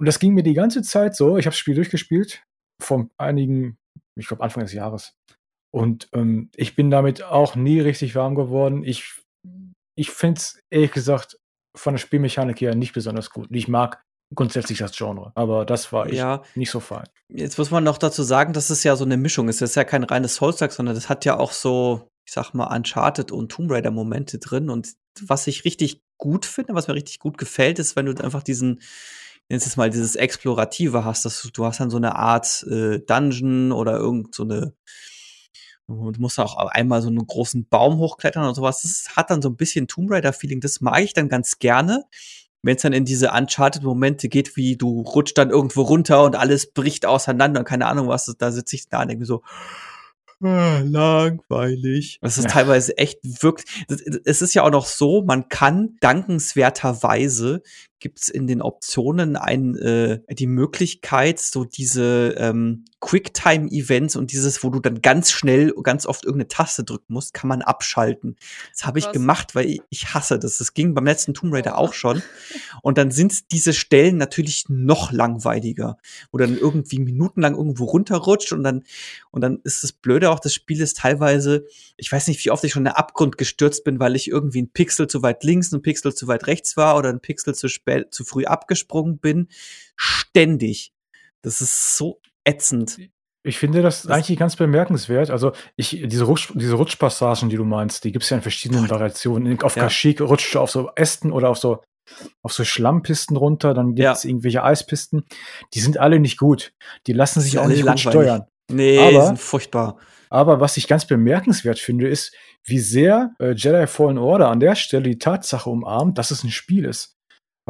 Und das ging mir die ganze Zeit so. Ich habe das Spiel durchgespielt, vor einigen, ich glaube Anfang des Jahres. Und ähm, ich bin damit auch nie richtig warm geworden. Ich, ich finde es ehrlich gesagt von der Spielmechanik her nicht besonders gut. Ich mag grundsätzlich das Genre, aber das war ich Ja, nicht so fein. jetzt muss man noch dazu sagen, dass es ja so eine Mischung ist. Das ist ja kein reines Souls-like, sondern das hat ja auch so, ich sag mal, Uncharted und Tomb Raider-Momente drin. Und was ich richtig gut finde, was mir richtig gut gefällt, ist, wenn du einfach diesen, nennst es mal, dieses Explorative hast, dass du, du hast dann so eine Art äh, Dungeon oder irgend so eine Du musst auch einmal so einen großen Baum hochklettern und sowas. Das hat dann so ein bisschen Tomb Raider-Feeling. Das mag ich dann ganz gerne. Wenn es dann in diese Uncharted-Momente geht, wie du rutscht dann irgendwo runter und alles bricht auseinander und keine Ahnung was, da sitze ich da und denke so, ah, langweilig. Das ist Ja. teilweise echt wirklich. Es ist ja auch noch so, man kann dankenswerterweise gibt's in den Optionen ein, äh, die Möglichkeit, so diese ähm, Quicktime-Events und dieses, wo du dann ganz schnell, ganz oft irgendeine Taste drücken musst, kann man abschalten. Das habe ich Was? gemacht, weil ich, ich hasse das. Das ging beim letzten Tomb Raider auch schon. Und dann sind diese Stellen natürlich noch langweiliger, wo dann irgendwie minutenlang irgendwo runterrutscht und dann, und dann ist das Blöde auch, das Spiel ist teilweise, ich weiß nicht, wie oft ich schon in den Abgrund gestürzt bin, weil ich irgendwie ein Pixel zu weit links, ein Pixel zu weit rechts war oder ein Pixel zu spät, zu früh abgesprungen bin. Ständig. Das ist so ätzend. Ich finde das, Das- eigentlich ganz bemerkenswert. Also ich, diese, Rutsch, diese Rutschpassagen, die du meinst, die gibt es ja in verschiedenen Boah. Variationen. Auf Ja. Kashyyyk rutscht du auf so Ästen oder auf so, auf so Schlammpisten runter, dann gibt es Ja. irgendwelche Eispisten. Die sind alle nicht gut. Die lassen sich auch nicht gut steuern. Nee, Aber- die sind furchtbar. Aber was ich ganz bemerkenswert finde, ist, wie sehr äh, Jedi Fallen Order an der Stelle die Tatsache umarmt, dass es ein Spiel ist.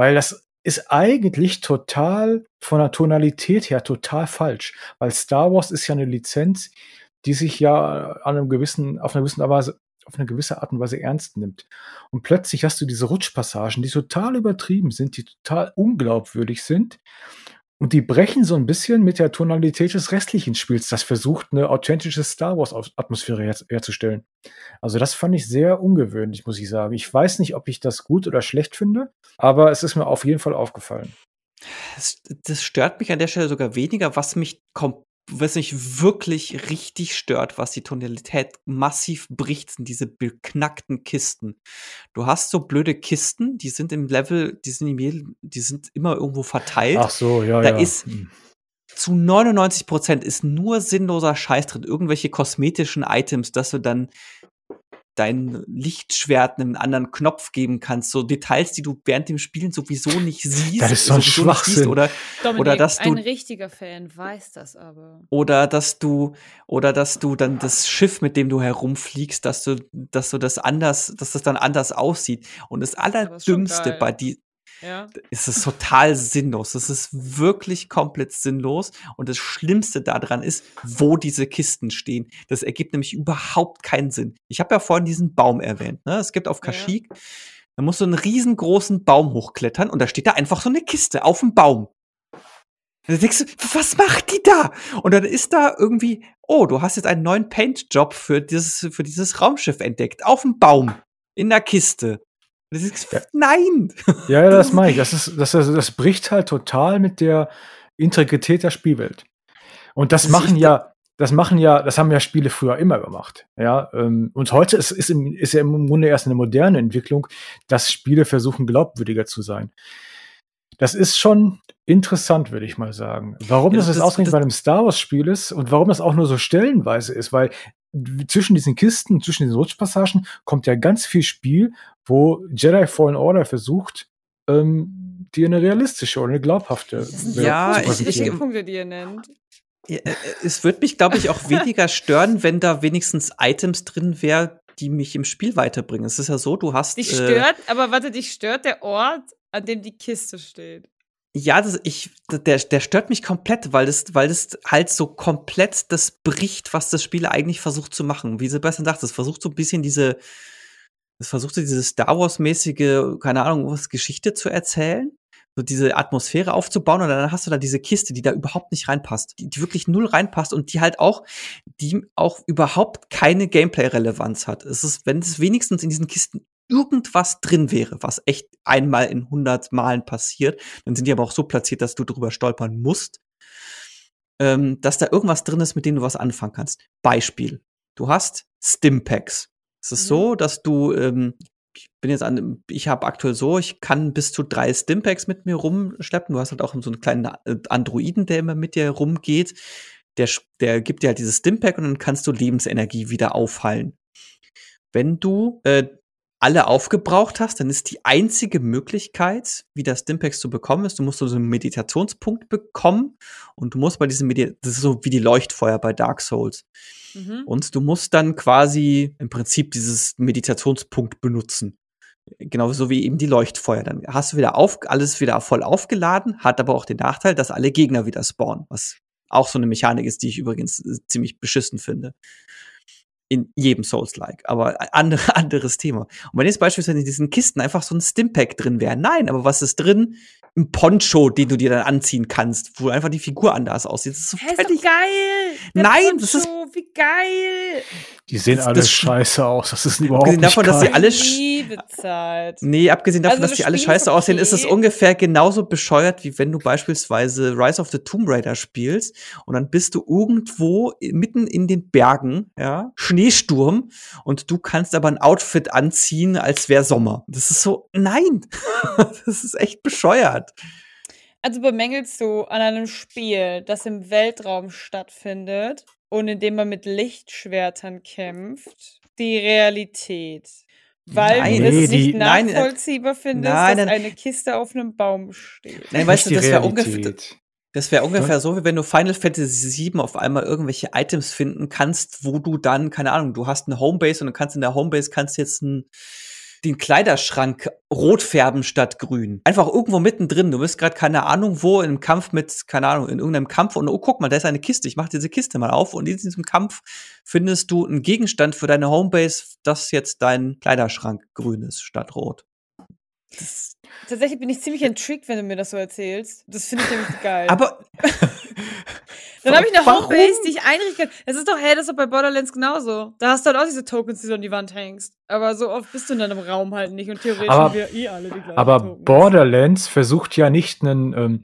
Weil das ist eigentlich total von der Tonalität her total falsch. Weil Star Wars ist ja eine Lizenz, die sich ja an einem gewissen, auf einer gewissen Weise, auf eine gewisse Art und Weise ernst nimmt. Und plötzlich hast du diese Rutschpassagen, die total übertrieben sind, die total unglaubwürdig sind. Und die brechen so ein bisschen mit der Tonalität des restlichen Spiels, das versucht, eine authentische Star Wars-Atmosphäre her herzustellen. Also das fand ich sehr ungewöhnlich, muss ich sagen. Ich weiß nicht, ob ich das gut oder schlecht finde, aber es ist mir auf jeden Fall aufgefallen. Das, das stört mich an der Stelle sogar weniger, was mich kom was mich wirklich richtig stört, was die Tonalität massiv bricht, sind diese beknackten Kisten. Du hast so blöde Kisten, die sind im Level, die sind, im, die sind immer irgendwo verteilt. Ach so, ja, Da ja. ist- Hm. Zu 99 Prozent ist nur sinnloser Scheiß drin. Irgendwelche kosmetischen Items, dass du dann dein Lichtschwert einen anderen Knopf geben kannst. So Details, die du während dem Spielen sowieso nicht siehst. Das ist so ein Schwachsinn. Oder Dominik, Oder dass du- ein richtiger Fan weiß das aber. oder dass du oder dass du dann das Schiff, mit dem du herumfliegst, dass du dass du das anders, dass das dann anders aussieht. Und das allerdümmste bei die Ja. ist es total sinnlos. Das ist wirklich komplett sinnlos. Und das Schlimmste daran ist, wo diese Kisten stehen. Das ergibt nämlich überhaupt keinen Sinn. Ich habe ja vorhin diesen Baum erwähnt. Ne? Es gibt auf Ja. Kashyyyk, da musst du einen riesengroßen Baum hochklettern und da steht da einfach so eine Kiste auf dem Baum. Da denkst du, was macht die da? Und dann ist da irgendwie, oh, du hast jetzt einen neuen Paint-Job für dieses, für dieses Raumschiff entdeckt. Auf dem Baum. In der Kiste. Das ist, ja. Nein! Ja, ja, das meine ich. Das, ist, das, das bricht halt total mit der Integrität der Spielwelt. Und das, das machen ja, das machen ja, das haben ja Spiele früher immer gemacht. Ja, ähm, und heute ist, ist, im, ist ja im Grunde erst eine moderne Entwicklung, dass Spiele versuchen, glaubwürdiger zu sein. Das ist schon interessant, würde ich mal sagen. Warum ja, das, das ausgerechnet bei einem Star Wars-Spiel ist und warum das auch nur so stellenweise ist, weil zwischen diesen Kisten, zwischen diesen Rutschpassagen kommt ja ganz viel Spiel, wo Jedi Fallen Order versucht, ähm, dir eine realistische oder eine glaubhafte Ja, ich, ich, Punkte, die ihr nennt. Äh, äh, es würde mich, glaube ich, auch weniger stören, wenn da wenigstens Items drin wären, die mich im Spiel weiterbringen. Es ist ja so, du hast. Dich äh, stört, äh, aber warte, dich stört der Ort, an dem die Kiste steht. Ja, das, ich, der, der stört mich komplett, weil das, weil das halt so komplett das bricht, was das Spiel eigentlich versucht zu machen. Wie Sebastian sagt, es versucht so ein bisschen diese, es versucht so diese Star Wars-mäßige, keine Ahnung, was Geschichte zu erzählen so diese Atmosphäre aufzubauen und dann hast du da diese Kiste, die da überhaupt nicht reinpasst, die, die wirklich null reinpasst und die halt auch, die auch überhaupt keine Gameplay-Relevanz hat. Es ist, wenn es wenigstens in diesen Kisten irgendwas drin wäre, was echt einmal in 100 Malen passiert, dann sind die aber auch so platziert, dass du drüber stolpern musst, ähm, dass da irgendwas drin ist, mit dem du was anfangen kannst. Beispiel. Du hast Stimpacks. Es ist mhm. so, dass du ähm, ich bin jetzt an, ich habe aktuell so, ich kann bis zu drei Stimpacks mit mir rumschleppen. Du hast halt auch so einen kleinen äh, Androiden, der immer mit dir rumgeht. Der, der gibt dir halt dieses Stimpack und dann kannst du Lebensenergie wieder aufheilen. Wenn du äh, alle aufgebraucht hast, dann ist die einzige Möglichkeit, wieder Stimpacks zu bekommen, ist, du musst so einen Meditationspunkt bekommen und du musst bei diesem Medi das ist so wie die Leuchtfeuer bei Dark Souls. Mhm. Und du musst dann quasi im Prinzip dieses Meditationspunkt benutzen. Genauso wie eben die Leuchtfeuer. Dann hast du wieder auf, alles wieder voll aufgeladen, hat aber auch den Nachteil, dass alle Gegner wieder spawnen, was auch so eine Mechanik ist, die ich übrigens äh, ziemlich beschissen finde in jedem Souls-like, aber andere, anderes Thema. Und wenn jetzt beispielsweise in diesen Kisten einfach so ein Stimpack drin wäre, nein, aber was ist drin? Ein Poncho, den du dir dann anziehen kannst, wo einfach die Figur anders aussieht. Das ist so hey, ist geil. Der nein, Poncho, das ist wie geil. Die sehen das, alle das, scheiße aus. Das ist überhaupt abgesehen davon, geil. dass sie alle Nee, abgesehen davon, also dass sie alle scheiße okay. aussehen, ist es ungefähr genauso bescheuert, wie wenn du beispielsweise Rise of the Tomb Raider spielst und dann bist du irgendwo mitten in den Bergen, ja, Schneesturm und du kannst aber ein Outfit anziehen, als wäre Sommer. Das ist so, nein. das ist echt bescheuert. Also bemängelst du an einem Spiel, das im Weltraum stattfindet, und indem man mit Lichtschwertern kämpft, die Realität. Weil nein, du es nee, nicht die, nachvollziehbar nein, findest, nein, dass eine Kiste auf einem Baum steht. Nein, weißt du, das wäre ungefähr. Das wäre ungefähr so, wie wenn du Final Fantasy VII auf einmal irgendwelche Items finden kannst, wo du dann, keine Ahnung, du hast eine Homebase und du kannst in der Homebase kannst jetzt ein den Kleiderschrank rot färben statt grün. Einfach irgendwo mittendrin. Du bist gerade keine Ahnung wo im Kampf mit, keine Ahnung, in irgendeinem Kampf und oh, guck mal, da ist eine Kiste. Ich mach diese Kiste mal auf und in diesem Kampf findest du einen Gegenstand für deine Homebase, das jetzt dein Kleiderschrank grün ist statt rot. Das Tatsächlich bin ich ziemlich intrigued, wenn du mir das so erzählst. Das finde ich nämlich geil. Aber Dann habe ich eine Homebase, die ich einrichten kann. Es ist doch, hey, das ist doch bei Borderlands genauso. Da hast du halt auch diese Tokens, die du an die Wand hängst. Aber so oft bist du in deinem Raum halt nicht und theoretisch aber, haben wir eh alle die gleichen Aber Tokens. Borderlands versucht ja nicht einen, ähm,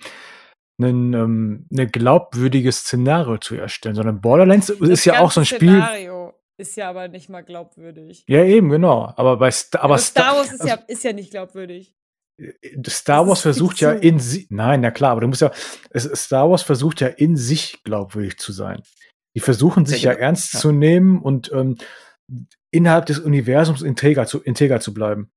einen, ähm, eine glaubwürdige Szenario zu erstellen, sondern Borderlands das ist ja auch so ein Spiel. Szenario ist ja aber nicht mal glaubwürdig. Ja, eben, genau. Aber bei Sta aber Star Wars ist, also, ja, ist ja nicht glaubwürdig. Star Wars versucht ja in sich, nein, na klar, aber du musst ja, Star Wars versucht ja in sich glaubwürdig zu sein. Die versuchen sich ja, ja ernst ja. zu nehmen und ähm, innerhalb des Universums integer zu, integer zu bleiben.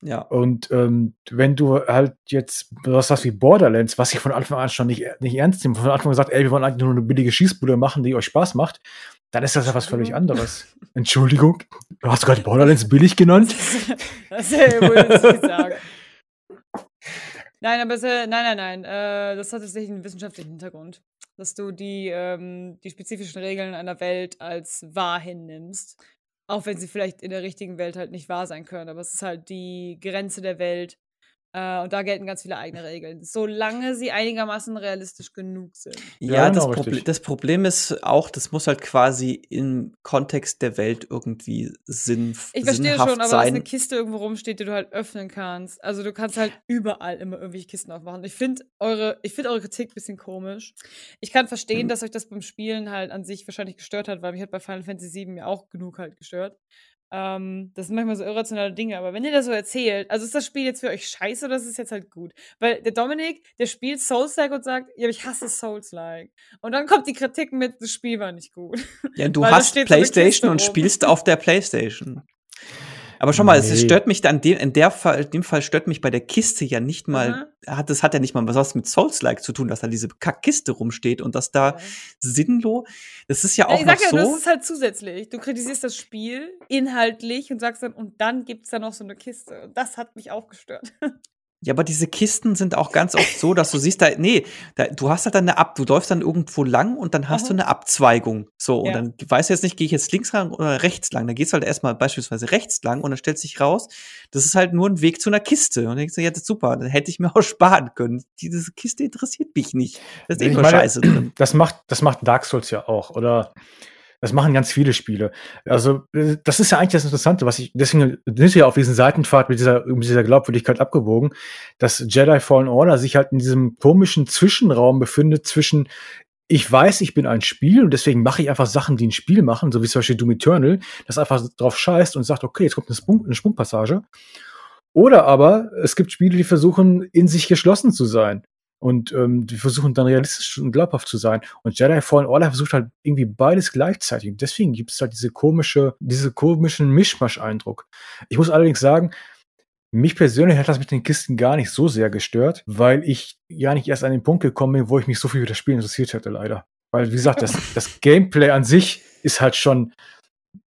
Ja. Und ähm, wenn du halt jetzt was hast wie Borderlands, was ich von Anfang an schon nicht, nicht ernst nehme, von Anfang an gesagt, ey, wir wollen eigentlich nur eine billige Schießbude machen, die euch Spaß macht, dann ist das ja was völlig anderes. Entschuldigung, du hast gerade Borderlands billig genannt? das ist ja wohl nicht sagen. Nein, aber es, äh, nein, nein, nein. Äh, das hat tatsächlich einen wissenschaftlichen Hintergrund. Dass du die, ähm, die spezifischen Regeln einer Welt als wahr hinnimmst. Auch wenn sie vielleicht in der richtigen Welt halt nicht wahr sein können. Aber es ist halt die Grenze der Welt, Äh, und da gelten ganz viele eigene Regeln, solange sie einigermaßen realistisch genug sind. Ja, Ja, das, genau, richtig. das Problem ist auch, das muss halt quasi im Kontext der Welt irgendwie Sinn, Ich verstehe sinnhaft schon, aber dass eine sein. Kiste irgendwo rumsteht, die du halt öffnen kannst. Also du kannst halt überall immer irgendwelche Kisten aufmachen. Ich finde eure, ich finde eure Kritik ein bisschen komisch. Ich kann verstehen, Mhm. dass euch das beim Spielen halt an sich wahrscheinlich gestört hat, weil mich hat bei Final Fantasy VII ja auch genug halt gestört. Ähm, das sind manchmal so irrationale Dinge, aber wenn ihr das so erzählt, also ist das Spiel jetzt für euch scheiße oder ist es jetzt halt gut? Weil der Dominik, der spielt Souls-like und sagt, ja, ich hasse Souls-like. Und dann kommt die Kritik mit, das Spiel war nicht gut. Ja, du hast so PlayStation und spielst auf der PlayStation. Aber schon mal, es Nee. stört mich dann, in der Fall, in dem Fall stört mich bei der Kiste ja nicht mal, hat, das hat ja nicht mal was mit Souls-like zu tun, dass da diese Kackkiste rumsteht und dass da Ja. sinnlos, das ist ja Ja, auch ich noch sag ja, so. das ist halt zusätzlich. Du kritisierst das Spiel inhaltlich und sagst dann, und dann gibt's da noch so eine Kiste. Und das hat mich auch gestört. Ja, aber diese Kisten sind auch ganz oft so, dass du siehst da, nee, da, du hast halt dann eine Ab, du läufst dann irgendwo lang und dann hast Aha. du eine Abzweigung. So, und Ja. dann weißt du jetzt nicht, gehe ich jetzt links lang oder rechts lang. Da gehst du halt erstmal beispielsweise rechts lang und dann stellt sich raus, das ist halt nur ein Weg zu einer Kiste. Und dann denkst du, ja, das ist super, dann hätte ich mir auch sparen können. Diese Kiste interessiert mich nicht. Da ist eh Ich nur meine, Scheiße drin. Das macht, das macht Dark Souls ja auch. Oder das machen ganz viele Spiele. Also, äh, das ist ja eigentlich das Interessante, was ich, deswegen sind wir ja auf diesen Seitenpfad mit dieser, mit dieser Glaubwürdigkeit abgewogen, dass Jedi Fallen Order sich halt in diesem komischen Zwischenraum befindet zwischen ich weiß, ich bin ein Spiel und deswegen mache ich einfach Sachen, die ein Spiel machen, so wie zum Beispiel Doom Eternal, das einfach drauf scheißt und sagt, okay, jetzt kommt eine, Sprung, eine Sprungpassage. Oder aber es gibt Spiele, die versuchen, in sich geschlossen zu sein. Und ähm, die versuchen dann realistisch und glaubhaft zu sein. Und Jedi Fallen Order versucht halt irgendwie beides gleichzeitig. Und deswegen gibt es halt diese komische, diese komischen Mischmasch-Eindruck. Ich muss allerdings sagen, mich persönlich hat das mit den Kisten gar nicht so sehr gestört, weil ich ja nicht erst an den Punkt gekommen bin, wo ich mich so viel für das Spiel interessiert hätte, leider. Weil, wie gesagt, das, das Gameplay an sich ist halt schon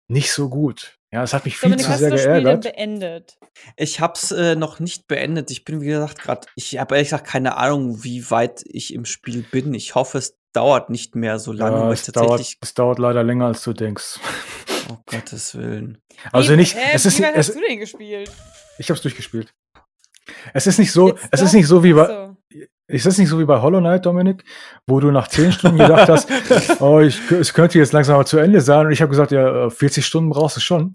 nicht so gut. Ja, es hat mich viel Dominik, zu hast du sehr das Spiel denn geärgert. beendet? Ich hab's äh, noch nicht beendet. Ich bin, wie gesagt, gerade, ich habe ehrlich gesagt keine Ahnung, wie weit ich im Spiel bin. Ich hoffe, es dauert nicht mehr so lange, Ja, es, dauert, es dauert leider länger, als du denkst. oh Gottes Willen. Also Wie- nicht, Hä, es ist, wie weit es, hast du denn gespielt? ich habe es durchgespielt. Es ist nicht so, Jetzt es doch? ist nicht so wie bei, So. Ist das nicht so wie bei Hollow Knight, Dominik, wo du nach 10 Stunden gedacht hast, oh, ich, es könnte jetzt langsam mal zu Ende sein und ich habe gesagt, ja, äh, 40 Stunden brauchst du schon.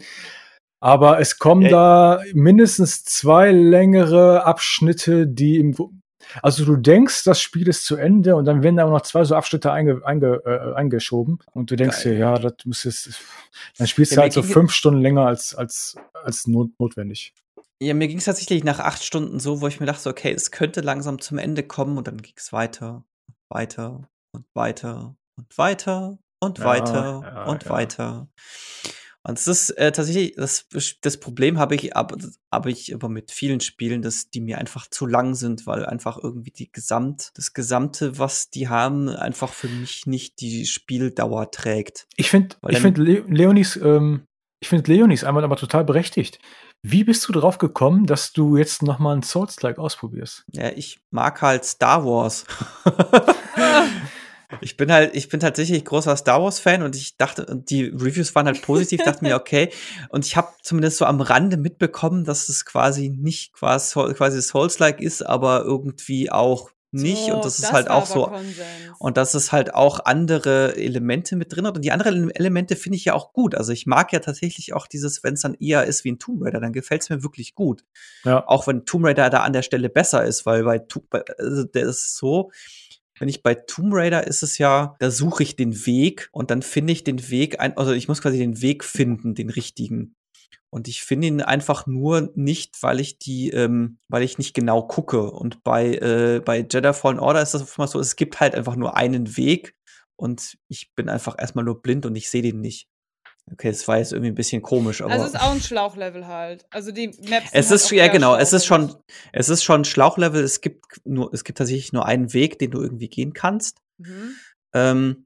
Aber es kommen Ja. da mindestens zwei längere Abschnitte, die im, also du denkst, das Spiel ist zu Ende und dann werden da noch zwei so Abschnitte einge, einge, äh, eingeschoben und du denkst Geil. dir, ja, das muss jetzt, dann spielst du halt so fünf Stunden länger als, als, als not, notwendig. Ja, mir ging es tatsächlich nach acht Stunden so, wo ich mir dachte, okay, es könnte langsam zum Ende kommen und dann ging es weiter, weiter und weiter und weiter und Ja, weiter ja, und ja. weiter. Und es ist äh, tatsächlich, das, das Problem habe ich, aber habe ich aber mit vielen Spielen, dass die mir einfach zu lang sind, weil einfach irgendwie die Gesamt, das Gesamte, was die haben, einfach für mich nicht die Spieldauer trägt. Ich finde, ich finde Le Leonis, ähm, ich finde Leonis einmal aber total berechtigt. Wie bist du drauf gekommen, dass du jetzt noch mal ein Souls-like ausprobierst? Ja, ich mag halt Star Wars. ich bin halt, ich bin tatsächlich großer Star Wars Fan und ich dachte, und die Reviews waren halt positiv, dachte mir, okay. Und ich habe zumindest so am Rande mitbekommen, dass es quasi nicht quasi, quasi Souls-like ist, aber irgendwie auch nicht. So, und das ist halt auch so. Konsens. Und dass es halt auch andere Elemente mit drin hat. Und die anderen Elemente finde ich ja auch gut. Also ich mag ja tatsächlich auch dieses, wenn es dann eher ist wie ein Tomb Raider, dann gefällt es mir wirklich gut. Ja. Auch wenn Tomb Raider da an der Stelle besser ist, weil bei, bei also der ist so, wenn ich bei Tomb Raider ist es ja, da suche ich den Weg und dann finde ich den Weg, ein, also ich muss quasi den Weg finden, den richtigen. Und ich finde ihn einfach nur nicht, weil ich die, ähm, weil ich nicht genau gucke. Und bei, äh, bei Jedi Fallen Order ist das oftmals so, es gibt halt einfach nur einen Weg und ich bin einfach erstmal nur blind und ich sehe den nicht. Okay, das war jetzt irgendwie ein bisschen komisch, aber. also es ist auch ein Schlauchlevel halt. Also die Maps. Es ist, halt auch ja genau, es ist schon, es ist schon Schlauchlevel, es gibt nur, es gibt tatsächlich nur einen Weg, den du irgendwie gehen kannst. Mhm. Ähm,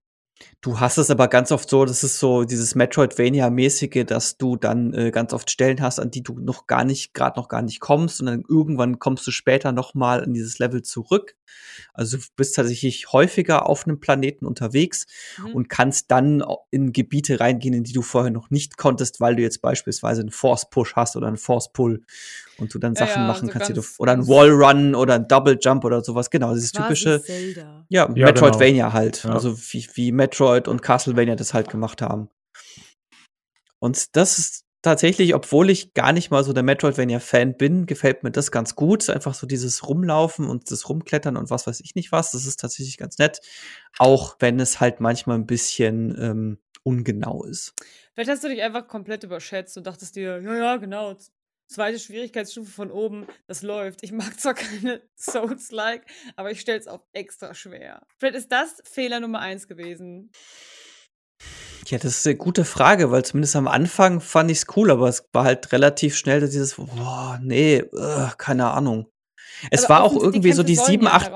du hast es aber ganz oft so, das ist so dieses Metroidvania-mäßige, dass du dann äh, ganz oft Stellen hast, an die du noch gar nicht, gerade noch gar nicht kommst und dann irgendwann kommst du später noch mal in dieses Level zurück. Also du bist tatsächlich häufiger auf einem Planeten unterwegs Mhm. und kannst dann in Gebiete reingehen, in die du vorher noch nicht konntest, weil du jetzt beispielsweise einen Force Push hast oder einen Force Pull und du dann Sachen ja, machen so kannst, die du, oder ein ganz- Wall Run oder ein Double Jump oder sowas. Genau, dieses typische, Zelda. ja, Ja, Metroidvania halt. Ja. Also wie, wie Metroid und Castlevania das halt gemacht haben. Und das ist tatsächlich, obwohl ich gar nicht mal so der Metroidvania-Fan bin, gefällt mir das ganz gut. Einfach so dieses Rumlaufen und das Rumklettern und was weiß ich nicht was. Das ist tatsächlich ganz nett. Auch wenn es halt manchmal ein bisschen ähm, ungenau ist. Vielleicht hast du dich einfach komplett überschätzt und dachtest dir, ja, ja, genau. Zweite Schwierigkeitsstufe von oben, das läuft. Ich mag zwar keine Souls-like, aber ich stelle es auf extra schwer. Vielleicht ist das Fehler Nummer eins gewesen. Ja, das ist eine gute Frage, weil zumindest am Anfang fand ich es cool, aber es war halt relativ schnell dieses, boah, nee, äh, keine Ahnung. Es Aber war auch irgendwie so Kämpfe die sieben, ja acht.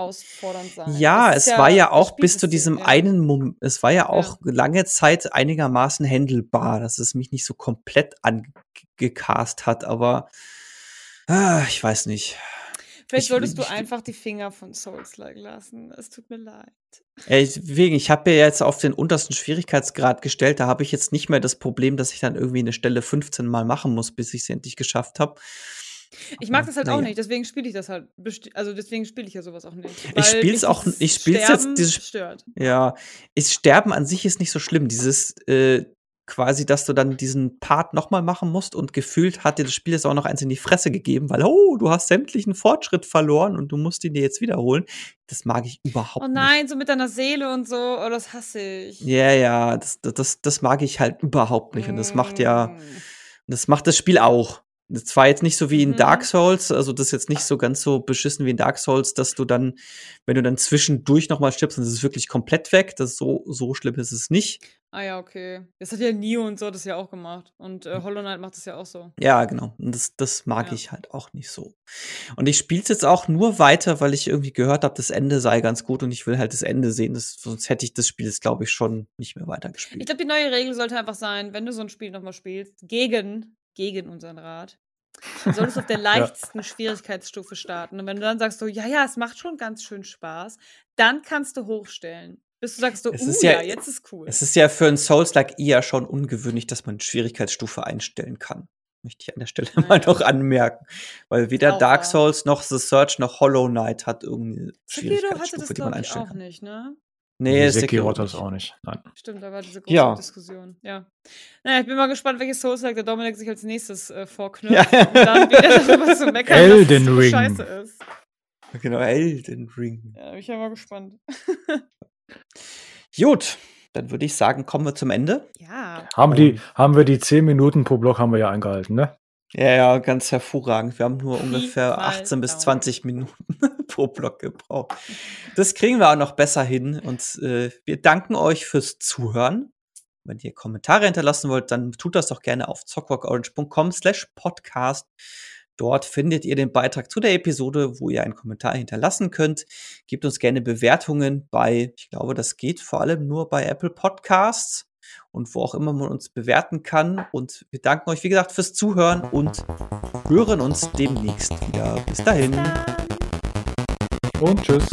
Ja, es ist war ja auch bis zu diesem ja. einen Moment, es war ja auch lange Zeit einigermaßen händelbar, dass es mich nicht so komplett angecast hat, aber ah, ich weiß nicht. Vielleicht ich- solltest du einfach die Finger von Souls-like lassen. Es tut mir leid. Deswegen, ich habe ja jetzt auf den untersten Schwierigkeitsgrad gestellt, da habe ich jetzt nicht mehr das Problem, dass ich dann irgendwie eine Stelle 15 Mal machen muss, bis ich es endlich geschafft habe. Ich mag das halt auch Naja. nicht, deswegen spiele ich das halt. Also deswegen spiele ich ja sowas auch nicht. Ich spiel's mich auch- dieses ich spiel's jetzt dieses- stört. Ja, ist Sterben an sich ist nicht so schlimm. Dieses äh, quasi, dass du dann diesen Part nochmal machen musst und gefühlt hat dir das Spiel jetzt auch noch eins in die Fresse gegeben, weil, oh, du hast sämtlichen Fortschritt verloren und du musst ihn dir jetzt wiederholen. Das mag ich überhaupt Oh nein, so mit deiner Seele und so, oh, das hasse ich. nicht. Ja, ja, das, das, das mag ich halt überhaupt nicht. Und das macht ja, Mm. das macht das Spiel auch. Das war jetzt nicht so wie in Mhm. Dark Souls, also das ist jetzt nicht so ganz so beschissen wie in Dark Souls, dass du dann, wenn du dann zwischendurch nochmal stirbst, dann ist es wirklich komplett weg. Das so, so schlimm ist es nicht. Ah ja, okay. Das hat ja Neo und so das ja auch gemacht. Und äh, Hollow Knight macht das ja auch so. Ja, genau. Und das, das mag Ja. ich halt auch nicht so. Und ich spiele es jetzt auch nur weiter, weil ich irgendwie gehört habe, das Ende sei ganz gut und ich will halt das Ende sehen. Das, sonst hätte ich das Spiel jetzt, glaube ich, schon nicht mehr Ich weitergespielt. glaube, die neue Regel sollte einfach sein, wenn du so ein Spiel nochmal spielst, gegen, gegen unseren Rat, dann solltest du auf der leichtesten Schwierigkeitsstufe starten. Und wenn du dann sagst so, ja, ja, es macht schon ganz schön Spaß, dann kannst du hochstellen. Bis du sagst so, Es uh, ja, ja- jetzt ist cool. Es ist ja für ein Souls-like eher schon ungewöhnlich, dass man Schwierigkeitsstufe einstellen kann. Möchte ich an der Stelle Ah, mal ja. noch anmerken. Weil weder Auch Dark. Souls noch The Search noch Hollow Knight hat irgendeine Sekiro hatte das, Schwierigkeitsstufe, die man glaube ich, einstellen auch kann. nicht, ne? Nee, Sekiro Sekiro hat das auch nicht. Nein. Stimmt, da war diese große Ja. Diskussion. Ja. Naja, ich bin mal gespannt, welches Souls-like der Dominik sich als nächstes äh, vorknüpft. Ja. Und dann wieder darüber zu meckern, Elden dass es Ring. scheiße ist. Genau, Elden Ring. Ja, bin ich ja mal gespannt. Gut, dann würde ich sagen, kommen wir zum Ende. Ja. Haben, die, haben wir die 10 Minuten pro Block haben wir ja eingehalten, ne? Ja, ja, ganz hervorragend. Wir haben nur Pi ungefähr mal 18 bis Daumen. 20 Minuten pro Block gebraucht. Das kriegen wir auch noch besser hin. Und äh, wir danken euch fürs Zuhören. Wenn ihr Kommentare hinterlassen wollt, dann tut das doch gerne auf zockwalkorange.com slash podcast. Dort findet ihr den Beitrag zu der Episode, wo ihr einen Kommentar hinterlassen könnt. Gebt uns gerne Bewertungen bei, ich glaube, das geht vor allem nur bei Apple Podcasts und wo auch immer man uns bewerten kann. Und wir danken euch, wie gesagt, fürs Zuhören und hören uns demnächst wieder. Bis dahin. Und tschüss.